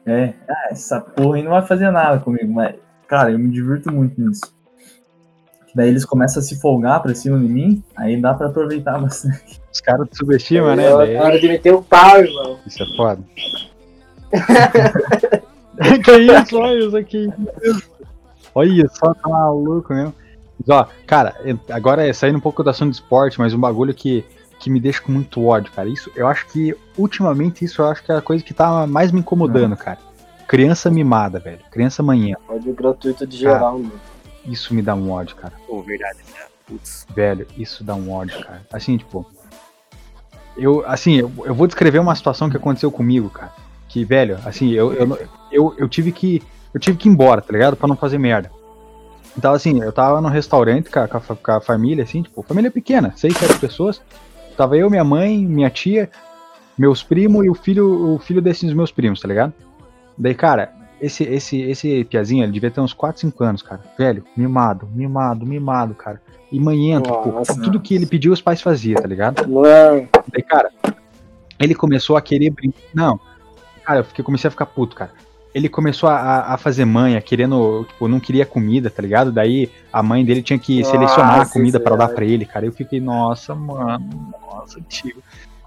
É, ah, essa porra aí não vai fazer nada comigo, mas, cara, eu me divirto muito nisso. Daí eles começam a se folgar pra cima de mim, aí dá pra aproveitar bastante. Os caras te subestimam, né? É Daí- hora de meter o pau, irmão. Isso é foda. que isso, olha isso aqui. Olha só, tá maluco mesmo. Mas, ó, cara, eu- agora é saindo um pouco da ação de esporte, mas um bagulho que, que me deixa com muito ódio, cara. Isso, eu acho que, ultimamente, isso eu acho que é a coisa que tá mais me incomodando, cara. Criança mimada, velho. Criança manhã. Ódio gratuito de geral, mano. Isso me dá um ódio, cara. Pô, verdade, né? Putz. Velho, isso dá um ódio, cara. Assim, tipo. Eu, assim, eu, eu vou descrever uma situação que aconteceu comigo, cara. Que, velho, assim, eu, eu, eu, eu tive que. Eu tive que ir embora, tá ligado? Pra não fazer merda. Então, assim, eu tava no restaurante com a, com a fa- com a família, assim, tipo, família pequena, seis, sete pessoas. Tava eu, minha mãe, minha tia, meus primos e o filho, o filho desses meus primos, tá ligado? Daí, cara, esse, esse, esse piazinho, ele devia ter uns 4, 5 anos, cara. Velho, mimado, mimado, mimado, cara. E manhento, Nossa. tipo, tudo que ele pediu os pais faziam, tá ligado? Não é. Daí, cara, ele começou a querer brincar. Não, cara, eu fiquei, comecei a ficar puto, cara. Ele começou a, a fazer manha, querendo, tipo, não queria comida, tá ligado? Daí a mãe dele tinha que selecionar a Nossa comida pra dar Senhora. pra ele, cara. Eu fiquei, nossa, mano, nossa, tio.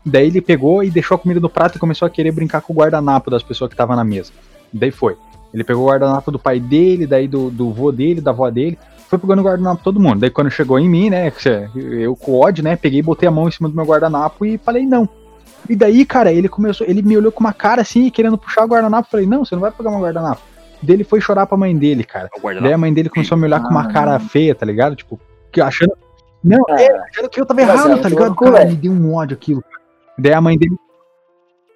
Daí ele pegou e deixou a comida no prato e começou a querer brincar com o guardanapo das pessoas que estavam na mesa. Daí foi. Ele pegou o guardanapo do pai dele, daí do, do vô dele, da avó dele, foi pegando o guardanapo todo mundo. Daí quando chegou em mim, né, eu com ódio, né, peguei, botei a mão em cima do meu guardanapo e falei não. E daí, cara, ele começou, ele me olhou com uma cara assim, querendo puxar o guardanapo, falei, não, você não vai pegar meu guardanapo. Daí ele foi chorar pra mãe dele, cara. Daí guardanapo. a mãe dele começou a me olhar com uma Ah, cara não. feia, tá ligado? Tipo, que achando. Não, É. é, achando que eu tava errado, tá ligado? Cara, me deu um ódio aquilo. Daí a mãe dele.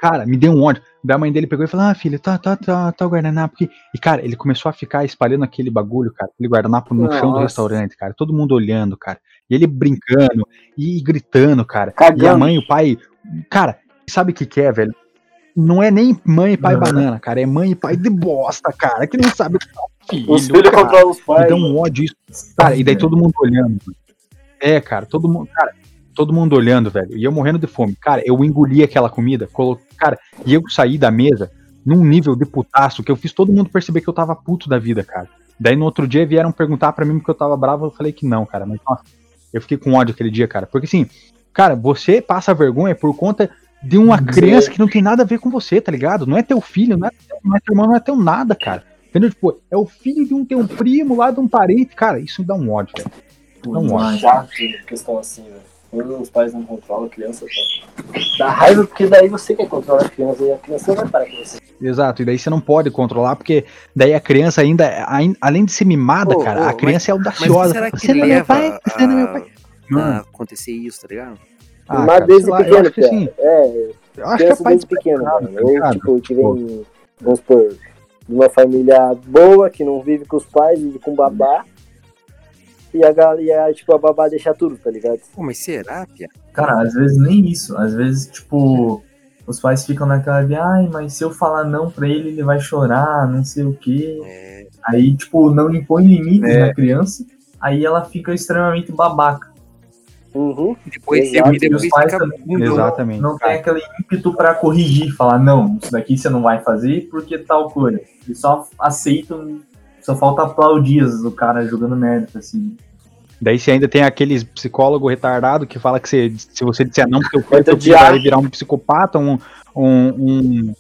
Cara, me deu um ódio. Daí a mãe dele pegou e falou: Ah, filho, tá, tá, tá, tá o guardanapo aqui. E, cara, ele começou a ficar espalhando aquele bagulho, cara, aquele guardanapo no chão do Nossa. restaurante, cara. Todo mundo olhando, cara. E ele brincando e gritando, cara. E a Cagando. mãe e o pai. Cara, sabe o que, que é, velho? Não é nem mãe e pai Uhum. banana, cara. É mãe e pai de bosta, cara. Que não sabe o que é filho. Os filhos controlam os Me pais. dá um ódio isso. Cara, e daí todo mundo olhando. É, cara, todo mundo. Cara, todo mundo olhando, velho. E eu morrendo de fome. Cara, eu engoli aquela comida. Colo... Cara, e eu saí da mesa num nível de putaço que eu fiz todo mundo perceber que eu tava puto da vida, cara. Daí no outro dia vieram perguntar pra mim porque eu tava bravo. Eu falei que não, cara. Mas nossa, eu fiquei com ódio aquele dia, cara. Porque assim, cara, você passa vergonha por conta de uma Sim. criança que não tem nada a ver com você, tá ligado? Não é teu filho, não é, não é teu irmão, não é teu nada, cara. Entendeu? Tipo, é o filho de um teu primo lá de um parente. Cara, isso me dá um ódio, velho. Não Demais. Chato questão assim, velho. Quando os pais não controlam a criança, pô. Dá raiva porque daí você quer controlar a criança e a criança não vai parar com você. Exato, e daí você não pode controlar, porque daí a criança ainda, ain- além de ser mimada, Ô, cara, ô, a criança é Mas o audaciosa. que será que você não é meu pai, você não é meu pai. a acontecer isso, tá ligado? Ah, Mas cara, desde lá, eu pequeno, acho que cara. sim. É, Eu acho que é desde pequeno, mano. tá Eu, tipo, eu tive vamos supor, de uma família boa, que não vive com os pais, vive com babá. E a, gal- e a, tipo, a babá deixa tudo, tá ligado? Pô, mas será, Pia? Cara, às vezes nem isso. Às vezes, tipo, os pais ficam naquela de, ai, mas se eu falar não pra ele, ele vai chorar, não sei o quê. É, Aí, tipo, não impõe limites É. na criança. Aí ela fica extremamente babaca. Uhum. depois, Exato, e depois e os pais também. bundão. Exatamente. Não cara. tem aquele ímpeto pra corrigir, falar, não, isso daqui você não vai fazer porque tal coisa. Eles só aceitam, só falta aplaudir o cara jogando merda, assim. Daí você ainda tem aqueles psicólogo retardado que fala que você, se você disser não pro teu filho, Vai teu filho odiar. vai virar um psicopata, um, um, um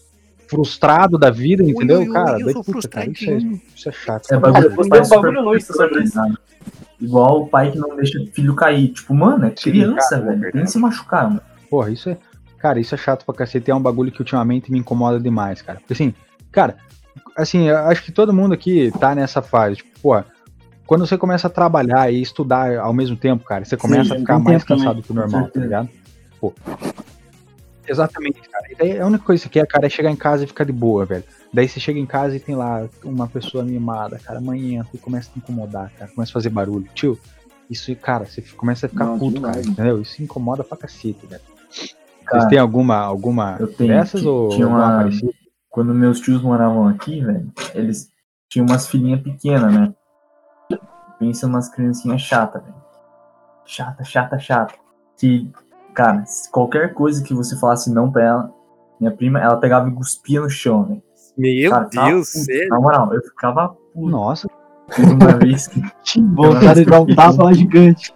frustrado da vida, entendeu? ui, ui, cara, eu daí, sou puta, cara, isso, é, isso é chato. É pais Tem um bagulho super no Insta sobre isso. personalizados. Igual o pai que não deixa o filho cair. Tipo, mano, é Sim, criança, cara, é velho. verdade. Tem que se machucar, mano. Porra, isso é. Cara, isso é chato pra cacete. É um bagulho que ultimamente me incomoda demais, cara. Porque assim, cara, assim, eu acho que todo mundo aqui tá nessa fase. Tipo, porra, quando você começa a trabalhar e estudar ao mesmo tempo, cara, você começa Sim, a ficar tem mais também, cansado que o normal, tá ligado? Pô. Exatamente, cara. E daí a única coisa que você quer, cara, é chegar em casa e ficar de boa, velho. Daí você chega em casa e tem lá uma pessoa mimada, cara, amanhã, e começa a te incomodar, cara, começa a fazer barulho. Tio, isso, cara, você começa a ficar Não, puto, cara, entendeu? Isso incomoda pra cacete, velho. Cara, Vocês têm alguma, alguma tenho, dessas ou tinha alguma uma- parecida? Quando meus tios moravam aqui, velho, eles tinham umas filhinhas pequenas, né? Pensa umas criancinhas chatas, velho. Chata, chata, chata. Que, cara, qualquer coisa que você falasse não pra ela, minha prima, ela pegava e cuspia no chão, velho. Meu Cara, Deus, puto. sério? Na moral, eu ficava puto. Nossa, uma vez que, Vontade de dar um tapa lá gigante.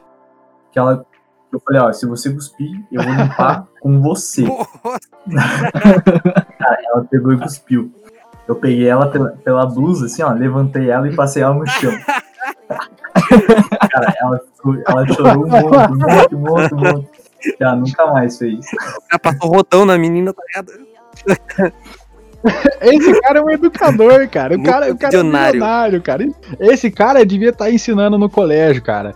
que ela. Eu falei, ó, se você cuspir, eu vou limpar com você. Nossa, Ela pegou e cuspiu. Eu peguei ela pela, pela blusa, assim, ó, levantei ela e passei ela no chão. Cara, ela, ficou, ela chorou um monte, um monte, um monte, um monte. Já nunca mais fez. O cara passou rodão na menina, tá ligado? Esse cara é um educador, cara. O Muito cara, o cara é milionário, cara. Esse cara devia estar ensinando no colégio, cara.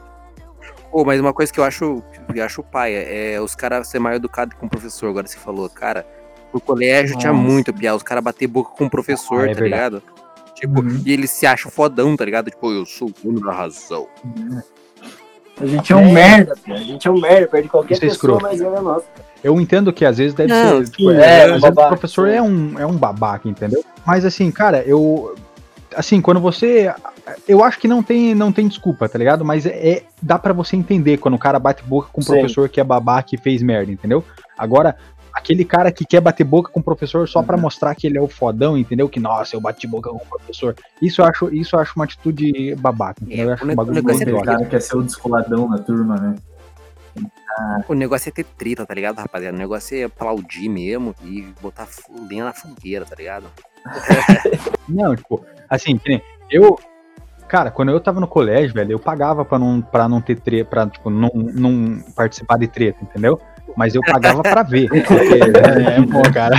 Pô, mas uma coisa que eu acho, eu acho paia é os caras ser mais educados com o professor. Agora você falou, cara, no colégio tinha Nossa. muito piada, os caras bater boca com o professor, Ah, é tá verdade. ligado? Tipo, Uhum. e eles se acham fodão, tá ligado? Tipo, eu sou o dono da razão. A gente é um merda, pô. A gente é um merda, perde qualquer Isso é pessoa, escroto. mas é nossa. Eu entendo que às vezes deve Não, ser. Tipo, é, é, às um vezes babaca, o professor é um, é um babaca, entendeu? Mas assim, cara, eu. Assim, quando você. Eu acho que não tem, não tem desculpa, tá ligado? Mas é, dá pra você entender quando o cara bate boca com o Sim. professor que é babaca e fez merda, entendeu? Agora, aquele cara que quer bater boca com o professor só pra mostrar que ele é o fodão, entendeu? Que, nossa, eu bati boca com o professor. Isso eu acho, isso eu acho uma atitude babaca. entendeu? eu É, acho o um bagulho o negócio é cara quer ser o descoladão da turma, né? O negócio é ter treta, tá ligado, rapaziada? O negócio é aplaudir mesmo e botar lenha na fogueira, tá ligado? Não, tipo, assim, eu. Cara, quando eu tava no colégio, velho, eu pagava pra não, pra não ter treta, pra, tipo, não, não participar de treta, entendeu? Mas eu pagava pra ver. Porque é, é bom, cara.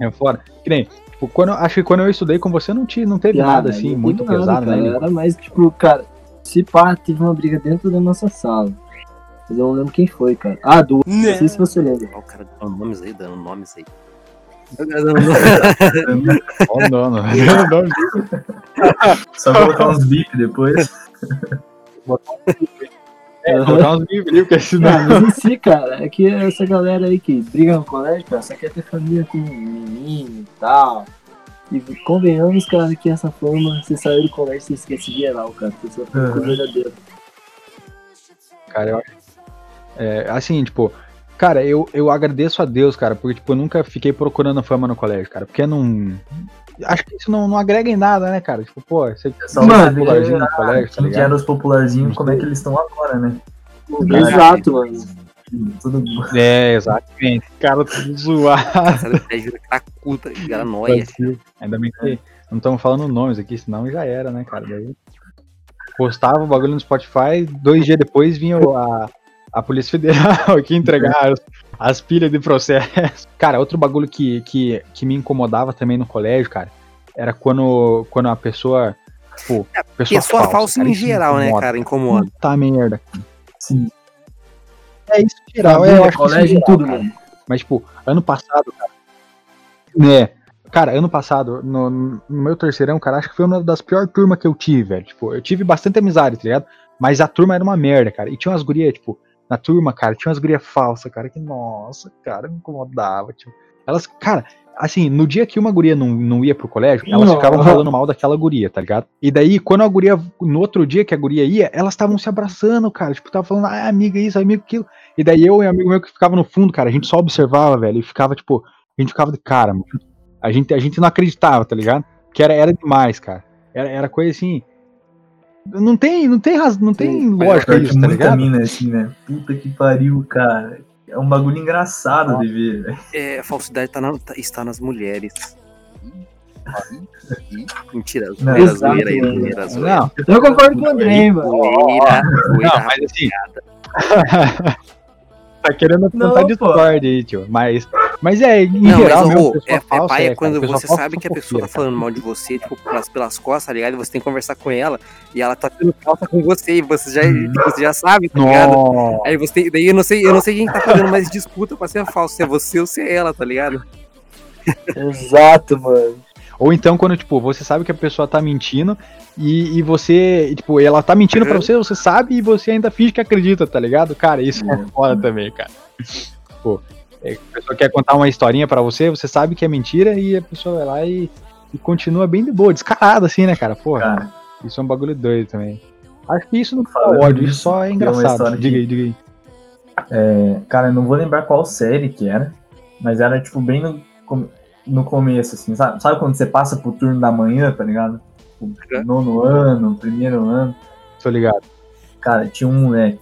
É fora. Que nem, tipo, quando, eu- acho que quando eu estudei com você não, te, não teve nada assim, não muito nada, pesado, cara. né? Era mais, tipo, cara, se pá, teve uma briga dentro da nossa sala. Mas eu não lembro quem foi, cara. Ah, do. Não sei se você lembra. Ó, o cara dando nomes aí, dando nomes aí. Não, não. não. Só colocar uns bip depois. É, colocar uns livros porque senão. Não, mas em si, cara, é que essa galera aí que briga no colégio, cara, só quer ter família com menino e tal. E convenhamos, cara, que essa forma, você saiu do colégio, você esquece geral, cara. Você só foi com o verdadeiro. cara, eu acho. É, assim, tipo, cara, eu, eu agradeço a Deus, cara, porque, tipo, eu nunca fiquei procurando fama no colégio, cara, porque não. Acho que isso não, não agrega em nada, né, cara? Tipo, pô, você Só Mano, popularzinho no colégio, tá ligado? os popularzinhos, como é que eles estão agora, né? Exato, mano. Tudo É, exatamente. Cara, tudo zoado. Ideia vira cracuta, vira noia. Ainda bem que não estamos falando nomes aqui, senão já era, né, cara? Daí postava o bagulho no Spotify, dois dias depois vinha o- a, a Polícia Federal aqui entregar as, as pilhas de processo. Cara, outro bagulho que, que, que me incomodava também no colégio, cara, era quando, quando a pessoa. Tipo, pessoa, Pessoa falsa cara, em geral, né, cara? Incomoda. Puta merda. Sim. É isso em geral, é, eu acho que colégio em geral, tudo, cara. mano. Mas, tipo, ano passado, cara. Né? Cara, ano passado, no, no meu terceirão, cara, acho que foi uma das piores turmas que eu tive, velho. Tipo, eu tive bastante amizade, tá ligado? Mas a turma era uma merda, cara. E tinha umas gurias, tipo, na turma, cara, tinha umas gurias falsas, cara, que, nossa, cara, me incomodava, tipo. Elas, cara, assim, no dia que uma guria não, não ia pro colégio, elas Não. ficavam falando mal daquela guria, tá ligado? E daí, quando a guria, no outro dia que a guria ia, elas estavam se abraçando, cara. Tipo, tava falando, ah, amiga isso, amigo aquilo. E daí eu e um amigo meu que ficava no fundo, cara, a gente só observava, velho, e ficava, tipo, a gente ficava de cara, mano. A gente, a gente não acreditava, tá ligado? Que era, era demais, cara. Era, era coisa assim. Não tem, não tem razão, não tem Sim, lógica isso, tá muita ligado? mina assim, né? Puta que pariu, cara. É um bagulho engraçado de ver, velho. É, a falsidade tá na- tá- está nas mulheres. Mentira, Não, zoeira, exato, zoeira aí, mano. zoeira, zoeira. Não, Eu concordo com o Andrei, mano. Zoeira, zoeira, não, mas assim. tá querendo plantar pô. discord aí, tio. Mas, mas é, em Não, geral, mas mesmo, é, falsa, é paia cara, quando você falsa sabe que a pessoa tá falando mal de você, tipo, pelas, pelas costas, tá ligado? E você tem que conversar com ela e ela tá tendo falta com você e você já, você já sabe, tá ligado? Aí você tem, daí eu não sei, eu não sei quem tá fazendo mais disputa pra ser falso, se é você ou se é ela, tá ligado? Exato, mano. Ou então quando, tipo, você sabe que a pessoa tá mentindo e, e você, e, tipo, ela tá mentindo pra Uhum. você, você sabe e você ainda finge que acredita, tá ligado? Cara, isso é foda também, cara. Pô, é, a pessoa quer contar uma historinha pra você, você sabe que é mentira e a pessoa vai lá e, e continua bem de boa, descarada assim, né, cara? Porra, Cara, isso é um bagulho doido também. Acho que isso não fala ódio, isso só é engraçado. Diga aí, diga aí. é, cara, eu não vou lembrar qual série que era, mas era, tipo, bem no, no começo, assim, sabe? Sabe quando você passa pro turno da manhã, tá ligado? O É. nono ano, primeiro ano. Tô ligado. Cara, tinha um moleque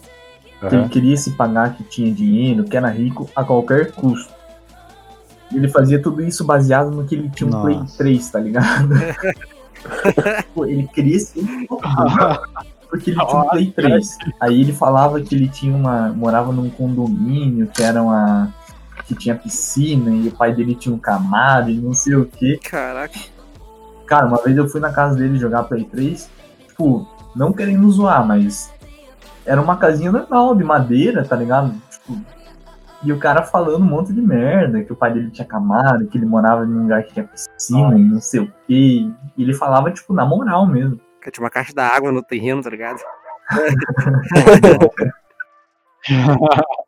que Aham. ele queria se pagar que tinha dinheiro, que era rico a qualquer custo. Ele fazia tudo isso baseado no que ele tinha um Nossa. Play 3, tá ligado? Pô, ele queria ser porque ele tinha um Play 3. Aí ele falava que ele tinha uma. morava num condomínio que era uma. Que tinha piscina e o pai dele tinha um Camaro e não sei o que. Caraca. Cara, uma vez eu fui na casa dele jogar Play 3, tipo, não querendo zoar, mas era uma casinha normal, de madeira, tá ligado? Tipo, e o cara falando um monte de merda, que o pai dele tinha Camaro, que ele morava num lugar que tinha piscina e não sei o que. E ele falava, tipo, na moral mesmo. Que tinha uma caixa da água no terreno, tá ligado?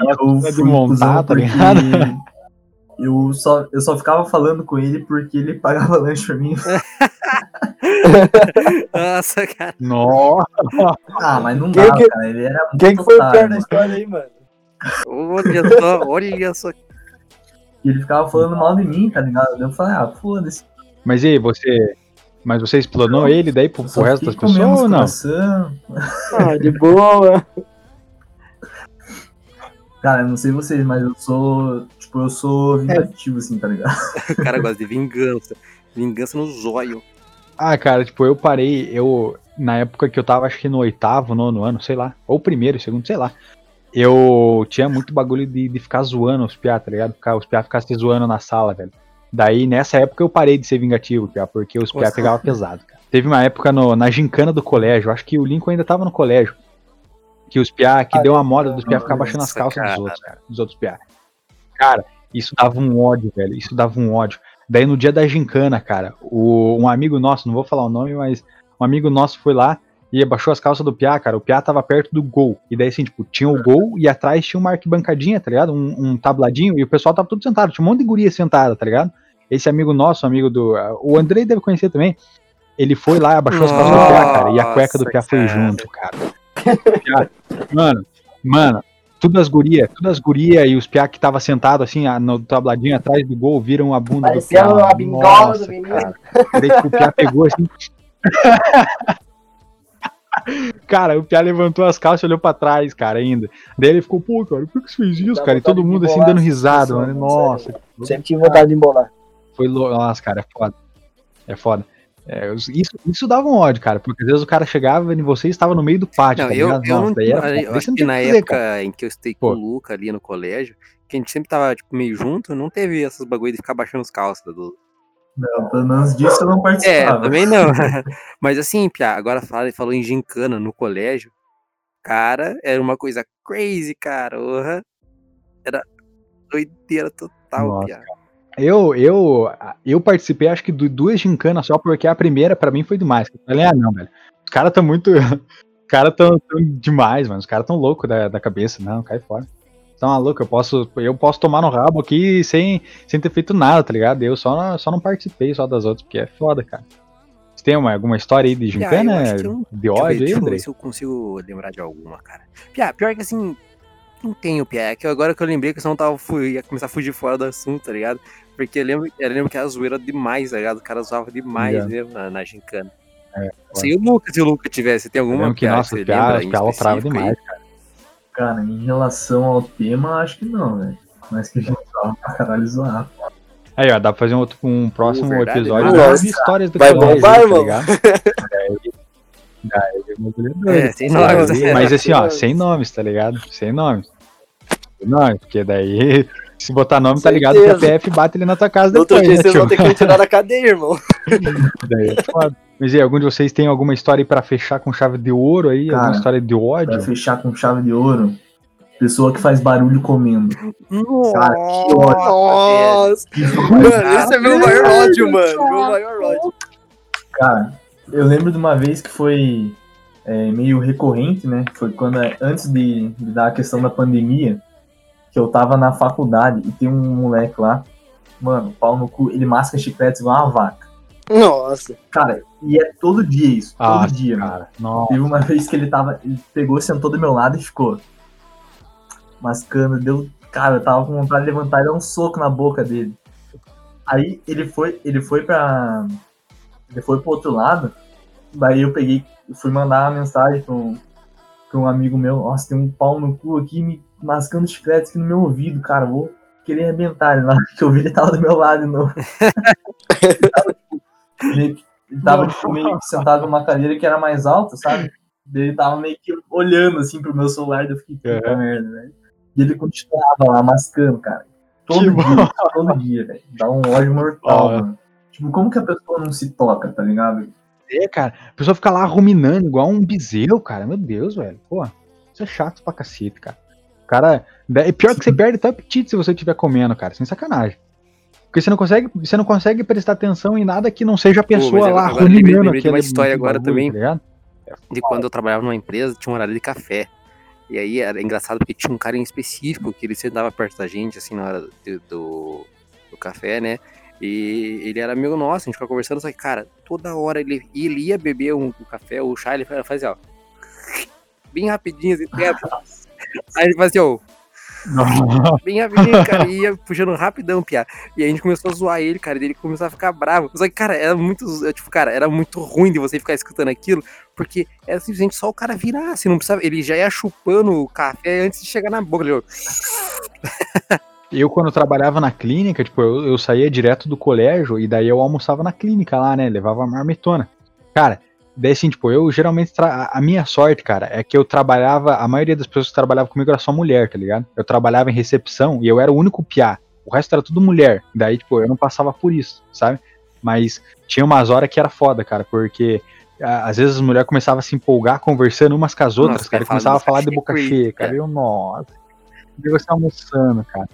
Eu montar, cuzão tá ligado? Eu só, eu só ficava falando com ele porque ele pagava lanche pra mim. Nossa, cara. Nossa, Ah, mas não Quem dá, que- cara. Ele era muito Quem que foi o pior da história aí, mano? Olha só, olha só. Ele ficava falando mal de mim, tá ligado? Eu falei, ah, foda-se. Mas e aí, você. Mas você explanou ele daí pro, Eu pro resto das pessoas ou não? Ah, de boa. Cara, eu não sei vocês, mas eu sou. Tipo, eu sou vingativo, assim, tá ligado? O cara gosta de vingança. Vingança no zóio. Ah, cara, tipo, eu parei, eu. Na época que eu tava, acho que no oitavo, nono ano, sei lá. Ou primeiro, segundo, sei lá. Eu tinha muito bagulho de, de ficar zoando os piá, tá ligado? Os piá ficassem se zoando na sala, velho. Daí, nessa época, eu parei de ser vingativo, piá, porque os piá pegavam pesado, cara. Teve uma época no- na gincana do colégio, acho que o Lincoln ainda tava no colégio. Que os piá, que deu uma moda dos piá ficar baixando as calças dos cara. outros, cara. Dos outros piá. Cara, isso dava um ódio, velho. Isso dava um ódio. Daí no dia da gincana, cara, o, um amigo nosso, não vou falar o nome, mas um amigo nosso foi lá e abaixou as calças do Piá, cara. O Piá tava perto do gol. E daí, assim, tipo, tinha o gol e atrás tinha uma arquibancadinha, tá ligado? Um, um tabladinho e o pessoal tava tudo sentado. Tinha um monte de guria sentada, tá ligado? Esse amigo nosso, amigo do. O Andrei deve conhecer também. Ele foi lá e abaixou as calças do Piá, cara. E a cueca do Piá foi junto, cara. Mano, mano, tudo as guria, tudo as guria e os piá que tava sentado assim, ah, no tabladinho atrás do gol, viram a bunda do piá. bingola Nossa, do menino. cara. Daí o piá pegou assim. cara, o piá levantou as calças e olhou pra trás, cara, ainda. Daí ele ficou, pô, cara, por que você fez isso, cara? E todo mundo assim dando risada, mano. Nossa, Sempre tive vontade de embolar. foi louco. Nossa, cara, é foda. É foda. É, isso, isso dava um ódio, cara, porque às vezes o cara chegava em você e estava no meio do pátio, Não, tá eu, ligado? eu Nossa, não. daí era eu não na fazer, época cara. em que eu estudei Pô. com o Luca ali no colégio, que a gente sempre tava, tipo, meio junto, não teve essas bagulho de ficar baixando os calças do. Não, pelo menos disso eu não É, participava. também não. Mas assim, Pia, agora fala, ele falou em gincana no colégio. Cara, era uma coisa crazy, cara. Era doideira total, Nossa, Pia. Eu, eu, eu participei, acho que de duas gincanas só, porque a primeira pra mim foi demais. Eu falei, ah, não, velho. Os caras tão muito. Os caras tão, tão demais, mano. Os caras tão loucos da, da cabeça. Não, cai fora. Tão maluco, eu posso, eu posso tomar no rabo aqui sem, sem ter feito nada, tá ligado? Eu só, só não participei só das outras, porque é foda, cara. Você tem uma, alguma história aí de Pia, eu gincana? acho que eu de Deixa eu ver, ódio aí, deixa eu ver se eu consigo lembrar de alguma, cara. Pia, pior que assim, não tenho, Pia. É que agora que eu lembrei que eu não tava, fui, ia começar a fugir fora do assunto, tá ligado? Porque eu lembro, eu lembro que era zoeira demais, tá ligado? O cara zoava demais Yeah. mesmo na, na gincana. É, Se o Lucas, se o Lucas tivesse, tem Eu alguma que, piada nossa, você os piá, lembra específico aí? demais, cara. Cara, em relação ao tema, acho que não, velho. Mas que a gente tava pra caralho zoar. Aí, ó, dá pra fazer um, outro, um próximo verdade, episódio né? de histórias do Vai colégio, bombar, tá irmão. bagulho é. É, sem nomes. Mas assim, ó, sem nomes, tá ligado? Sem nomes. Sem nomes, porque daí, se botar nome, tá ligado? Que a. PF bate ali na tua casa outro depois, dia né, vocês vão tio? ter que me tirar da cadeia, irmão. Daí é foda. Mas e aí, algum de vocês tem alguma história aí pra fechar com chave de ouro aí? Cara, alguma história de Pra ódio? fechar com chave de ouro, pessoa que faz barulho comendo. Cara, que ódio. Nossa. Mano, esse é meu maior ódio, mano. Meu maior ódio. Cara, eu lembro de uma vez que foi é, meio recorrente, né? Foi quando, antes de, de dar a questão da pandemia, que eu tava na faculdade e tem um moleque lá, mano, pau no cu, ele masca chicletes igual uma vaca. Nossa. Cara, e é todo dia isso, todo Ah, dia, mano. Cara, nossa. Teve uma vez que ele tava. Ele pegou, sentou do meu lado e ficou. Mascando, deu. Cara, eu tava com vontade de levantar e dar um soco na boca dele. Aí ele foi, ele foi pra. Ele foi pro outro lado. Daí eu peguei, fui mandar uma mensagem pra um, pra um amigo meu. Nossa, tem um pau no cu aqui me mascando chiclete aqui no meu ouvido, cara. Vou queria arrebentar ele lá, que eu vi ele tava do meu lado no. ele tava, ele, ele tava tipo, meio que sentado numa cadeira que era mais alta, sabe? Ele tava meio que olhando assim pro meu celular, eu fiquei, puta É. merda, velho. E ele continuava lá mascando, cara. Todo Que dia, todo dia, velho. Dá um ódio mortal, Ó. mano. Tipo, como que a pessoa não se toca, tá ligado? É, cara. A pessoa fica lá ruminando igual um bezerro, cara. Meu Deus, velho. Pô, isso é chato pra cacete, cara. O cara. É pior que você perde até o apetite se você estiver comendo, cara. Sem sacanagem. Porque você não consegue, você não consegue prestar atenção em nada que não seja a pessoa mas lá ruminando de uma história agora também. tá ligado? de quando eu trabalhava numa empresa, tinha um horário de café. E aí era engraçado porque tinha um cara em específico que ele sentava perto da gente, assim, na hora do, do, do café, né? E ele era amigo nosso, a gente ficava conversando, só que, cara, toda hora ele, ele ia beber um, um café, ou chá, ele fazia, ó. Bem rapidinho, assim. Aí ele fazia, ó, bem rapidinho, cara, e ia puxando rapidão, piá. E aí a gente começou a zoar ele, cara, e ele começou a ficar bravo. Só que, cara, era muito, é, tipo, cara, era muito ruim de você ficar escutando aquilo, porque era simplesmente só o cara virar, assim, não precisava, ele já ia chupando o café antes de chegar na boca, ele, Eu, quando trabalhava na clínica, tipo, eu, eu saía direto do colégio e daí eu almoçava na clínica lá, né? Levava marmitona. Cara, daí assim, tipo, eu geralmente. tra- A minha sorte, cara, é que eu trabalhava. A maioria das pessoas que trabalhavam comigo era só mulher, tá ligado? Eu trabalhava em recepção e eu era o único piá. O resto era tudo mulher. Daí, tipo, eu não passava por isso, sabe? Mas tinha umas horas que era foda, cara, porque. Às vezes as mulheres começavam a se empolgar conversando umas com as outras, Nossa, cara, e fala de começava a falar de boca cheia, cara. cara. Eu, nossa. E você almoçando, cara.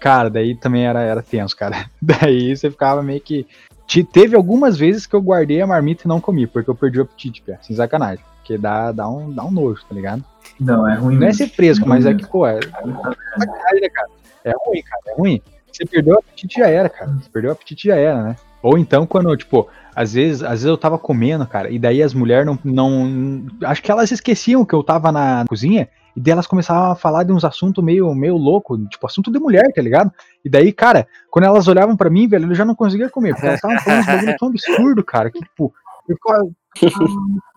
Cara, daí também era, era tenso, cara. Daí você ficava meio que. Te- Teve algumas vezes que eu guardei a marmita e não comi, porque eu perdi o apetite, cara. Sem sacanagem. Porque dá, dá, um, dá um nojo, tá ligado? Não, é ruim. Não é ser fresco, mas é que, pô, é, mesmo. sacanagem, né, cara? É ruim, cara, é ruim. Você perdeu o apetite já era, cara. Você perdeu o apetite já era, né? Ou então, quando, tipo, às vezes, às vezes eu tava comendo, cara, e daí as mulheres não, não. Acho que elas esqueciam que eu tava na cozinha, e daí elas começavam a falar de uns assuntos meio, meio louco, tipo, assunto de mulher, tá ligado? E daí, cara, quando elas olhavam pra mim, velho, eu já não conseguia comer, porque elas estavam falando uns bagulho tão absurdo, cara, que, tipo, eu ficava.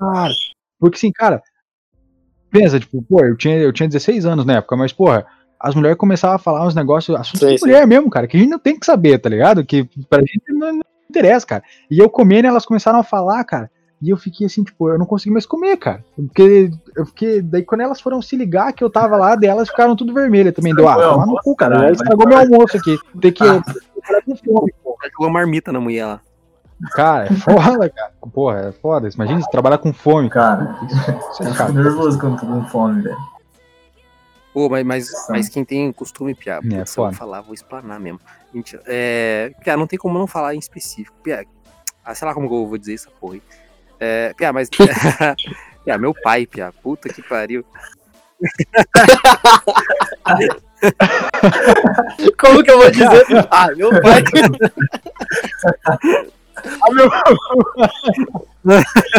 "Ah, cara. Porque assim, cara, pensa, tipo, pô, eu tinha, eu tinha 16 anos na época, mas, porra, as mulheres começavam a falar uns negócios, assuntos Sim, de sim. mulher mesmo, cara, que a gente não tem que saber, tá ligado? Que pra gente não, não interessa, cara. E eu comendo, elas começaram a falar, cara, e eu fiquei assim, tipo, eu não consegui mais comer, cara. Porque eu fiquei. Daí quando elas foram se ligar que eu tava lá, daí elas ficaram tudo vermelhas também. Deu, ah, toma no cu, cara. caralho, Aí estragou meu almoço aqui. Tem que. Ah. Cara, com fome, pô. jogou marmita na mulher lá. Cara, é foda, cara. Porra, é foda. Imagina você trabalhar com fome, cara. Isso é eu fico nervoso quando tô com fome, velho. Pô, mas, mas, mas quem tem costume, Pia, É, putz, eu falar, vou explanar mesmo. Gente, é, Pia, não tem como não falar em específico. Pia, ah, sei lá como eu vou dizer essa porra aí. É, mas. Pia, meu pai, Pia, puta que pariu. Como que eu vou dizer? Ah, meu pai.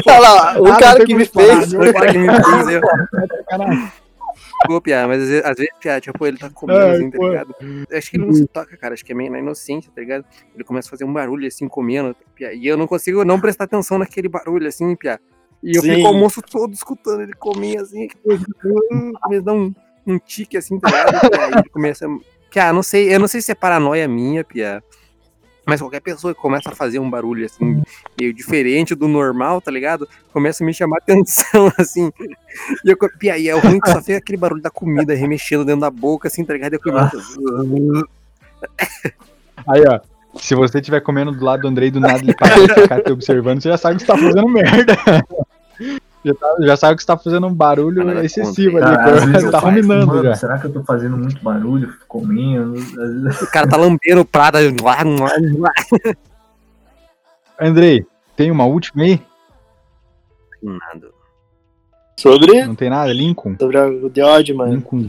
Olha lá, o Ah, cara que me fez. meu Meu pai que me fez, eu. Pia, mas às vezes, às vezes, Pia, tipo, ele tá comendo Ai, assim, tá pô. ligado? Acho que ele não se toca, cara. Acho que é meio na inocência, tá ligado? Ele começa a fazer um barulho assim, comendo, Pia, e eu não consigo não prestar atenção naquele barulho assim, Pia. E eu Sim. fico o almoço todo escutando ele comer assim, começa a dar um, um tique assim, tá ligado? Pia? Aí ele começa. Pia, não sei, eu não sei se é paranoia minha, Pia. Mas qualquer pessoa que começa a fazer um barulho assim, meio diferente do normal, tá ligado? Começa a me chamar atenção, assim. E eu, e é ruim que só fica aquele barulho da comida remexendo dentro da boca, assim, tá ligado? Eu começo. Aí, ó. Se você estiver comendo do lado do Andrei do nada ele parar e ficar te observando, você já sabe que você tá fazendo merda. Já, tá- já sabe que você tá fazendo um barulho Ah, excessivo contra, ali, Cara, Você eu tá ruminando mano, já. Será que eu tô fazendo muito barulho, comendo? Vezes- O cara tá lambendo o prato. Andrei, tem uma última aí? Nada. Sobre, Não tem nada? Lincoln? sobre o The Odd, mano. Lincoln.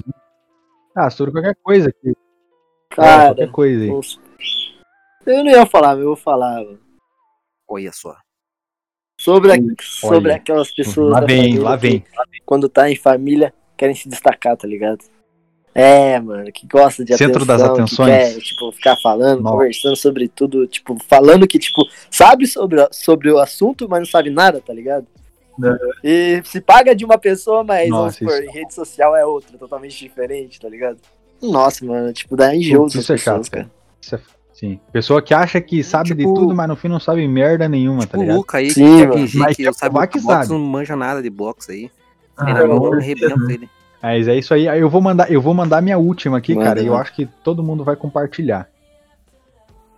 Ah, sobre qualquer coisa aqui. É, Cara, qualquer coisa aí. eu não ia falar, mas eu vou falar. mano. Olha só. Sobre, a- sobre aquelas pessoas. Lá vem, família lá que, vem. Quando tá em família, querem se destacar, tá ligado? É, mano, que gosta de Centro das atenção, atenções. que quer, tipo, ficar falando, Nossa. conversando sobre tudo, tipo, falando que, tipo, sabe sobre, sobre o assunto, mas não sabe nada, tá ligado? É. E se paga de uma pessoa, mas Nossa, supor, em rede social é outra, totalmente diferente, tá ligado? Nossa, mano, tipo, dá enjoo isso é pessoas, chato, cara. Isso é- Sim. Pessoa que acha que sabe de Tipo- tudo, mas no fim não sabe merda nenhuma, tá O ligado? Luca aí, Sim, que mano. fingir Mas que quer sabe que que boxe, sabe. não manja nada de boxe aí. Ah, mão eu- arrebenta ele. Mas é isso aí. Eu vou mandar, eu vou mandar minha última aqui, Manda, cara, e eu acho que todo mundo vai compartilhar.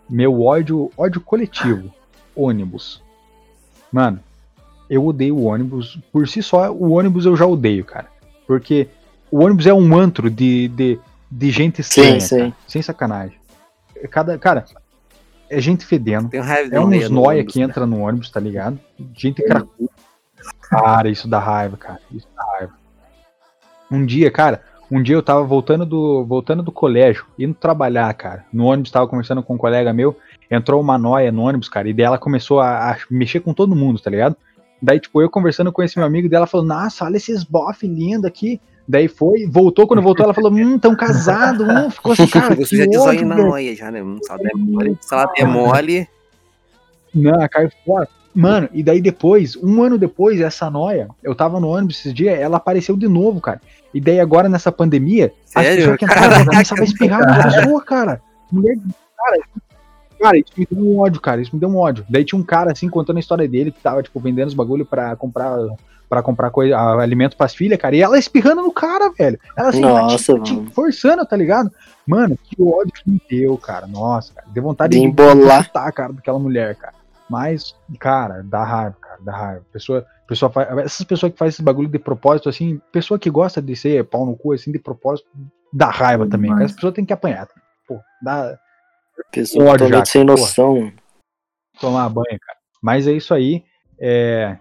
Meu ódio, ódio coletivo. Ônibus. Mano, eu odeio o ônibus. Por si só, o ônibus eu já odeio, cara. Porque o ônibus é um antro de, de, de gente estranha, sim. cara. Sem sacanagem. Cada, cara, é gente fedendo. Tem de É uns no noia ônibus, que né? entra no ônibus, tá ligado? Gente cracuda. Cara, isso dá raiva, cara. Isso dá raiva. Um dia, cara, um dia eu tava voltando do, voltando do colégio, indo trabalhar, cara. No ônibus tava conversando com um colega meu, entrou uma noia no ônibus, cara, e daí ela começou a, a mexer com todo mundo, tá ligado? Daí, tipo, eu conversando com esse meu amigo dela, falou, nossa, olha esses bofe lindo aqui. Daí foi, voltou, quando voltou, ela falou, hum, tão casado, hum, ficou assim, cara, Você já diz aí na noia já, né? Se ela der mole, Não, caiu fora. Mano, e daí depois, um ano depois, essa noia, eu tava no ônibus esses dias, ela apareceu de novo, cara. E daí agora nessa pandemia, as Sério? pessoas que entravam começavam a espirrar na pessoa, cara. Mulher, cara, cara, isso me deu um ódio, cara. Isso me deu um ódio. Daí tinha um cara assim contando a história dele que tava, tipo, vendendo os bagulho pra comprar. Pra comprar coisa, alimento pras filhas, cara, e ela espirrando no cara, velho. Ela assim, Nossa, te- te mano. forçando, tá ligado? Mano, que ódio que me deu, cara. Nossa, cara. Deu vontade De embolar. chutar a cara daquela mulher, cara. Mas, cara, dá raiva, cara, dá raiva. Pessoa, pessoa faz, essas pessoas que fazem esse bagulho de propósito, assim, pessoa que gosta de ser pau no cu, assim, de propósito, dá raiva também. demais. Cara. As pessoas têm que apanhar. Pô, dá Pessoa Ódio já, sem porra. noção. tomar banho, cara. Mas é isso aí. É,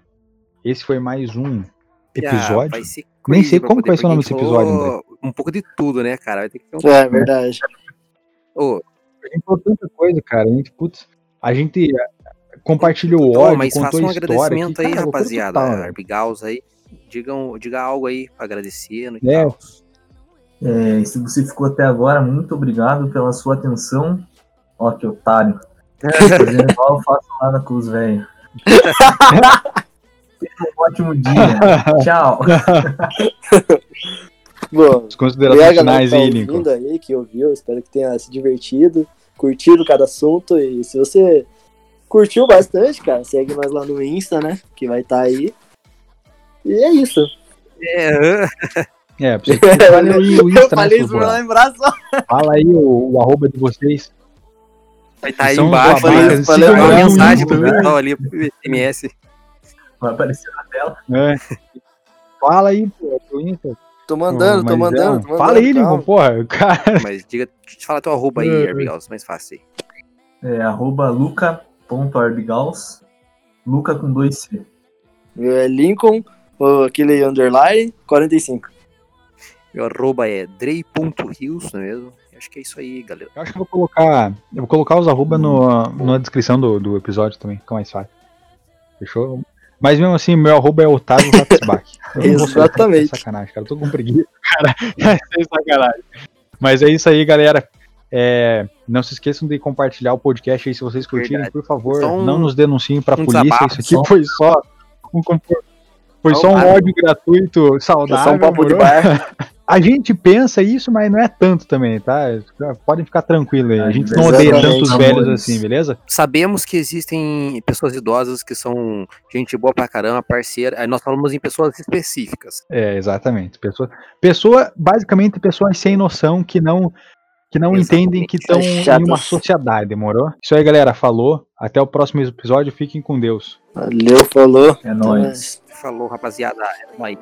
esse foi mais um episódio. Ah, vai ser Nem sei como vai ser o nome desse episódio, falou Um pouco de tudo, né, cara? Vai ter que ter um. É verdade. Ô, A gente falou tanta coisa, cara. A gente, putz, a gente eh, compartilhou o ódio, mas faça contou um a história. agradecimento que, aí, cara, rapaziada. Arbigaus aí. Digam, diga algo aí pra agradecendo e É. tal. É, se você ficou até agora, muito obrigado pela sua atenção. Ó, que otário. Fazendo igual eu faço lá na Cruz, velho. Tenha um ótimo dia. Tchau. Bom, As e considerações finais tá aí, Lincoln. ouvindo aí, que ouviu, espero que tenha se divertido, curtido cada assunto. E se você curtiu bastante, cara, segue nós lá no Insta, né? Que vai estar aí. E é isso. É, É, aí o Eu Insta, né, falei isso pra lembrar só. Fala aí o, o arroba de vocês. vai estar aí embaixo. babacas, Aí, falei lá uma no mensagem Insta, pro né? pessoal ali, pro SMS. Vai aparecer na tela. É. Fala aí, pô, teu Insta. Tô mandando, tô Mas, mandando, é, tô mandando. Fala aí. Lincoln, porra. Cara, Mas diga, fala teu arroba aí, É. Arbigaus, mais fácil aí. É arroba luca.arbigaus. Luca com dois C. É Lincoln, aquele underline, 45. Meu arroba é drey.rios, não é mesmo? Acho que é isso aí, galera. eu acho que eu vou colocar. Eu vou colocar os arroba no, na descrição do, do episódio também, fica mais fácil. Fechou? Mas mesmo assim, meu arroba é Otávio Ratzbach. Exatamente. é Sacanagem, cara. Eu tô com preguiça, cara. É sacanagem. Mas é isso aí, galera. É, não se esqueçam de compartilhar o podcast aí se vocês curtirem, Verdade. por favor. Um- não nos denunciem pra um polícia. desabafo, Isso aqui foi só um foi Só um ódio gratuito, É saudável. só um papo de bar. A gente pensa isso, mas não é tanto também, tá? Podem ficar tranquilos aí. A gente não odeia tantos velhos amores. assim, beleza? Sabemos que existem pessoas idosas que são gente boa pra caramba, parceira. Aí Nós falamos em pessoas específicas. É, exatamente. Pessoa, pessoa basicamente pessoas sem noção que não que não Exatamente. entendem que estão em uma sociedade, morou? Isso aí, galera. Falou. Até o próximo episódio. Fiquem com Deus. Valeu, falou. É nóis. Falou, rapaziada. É nóis.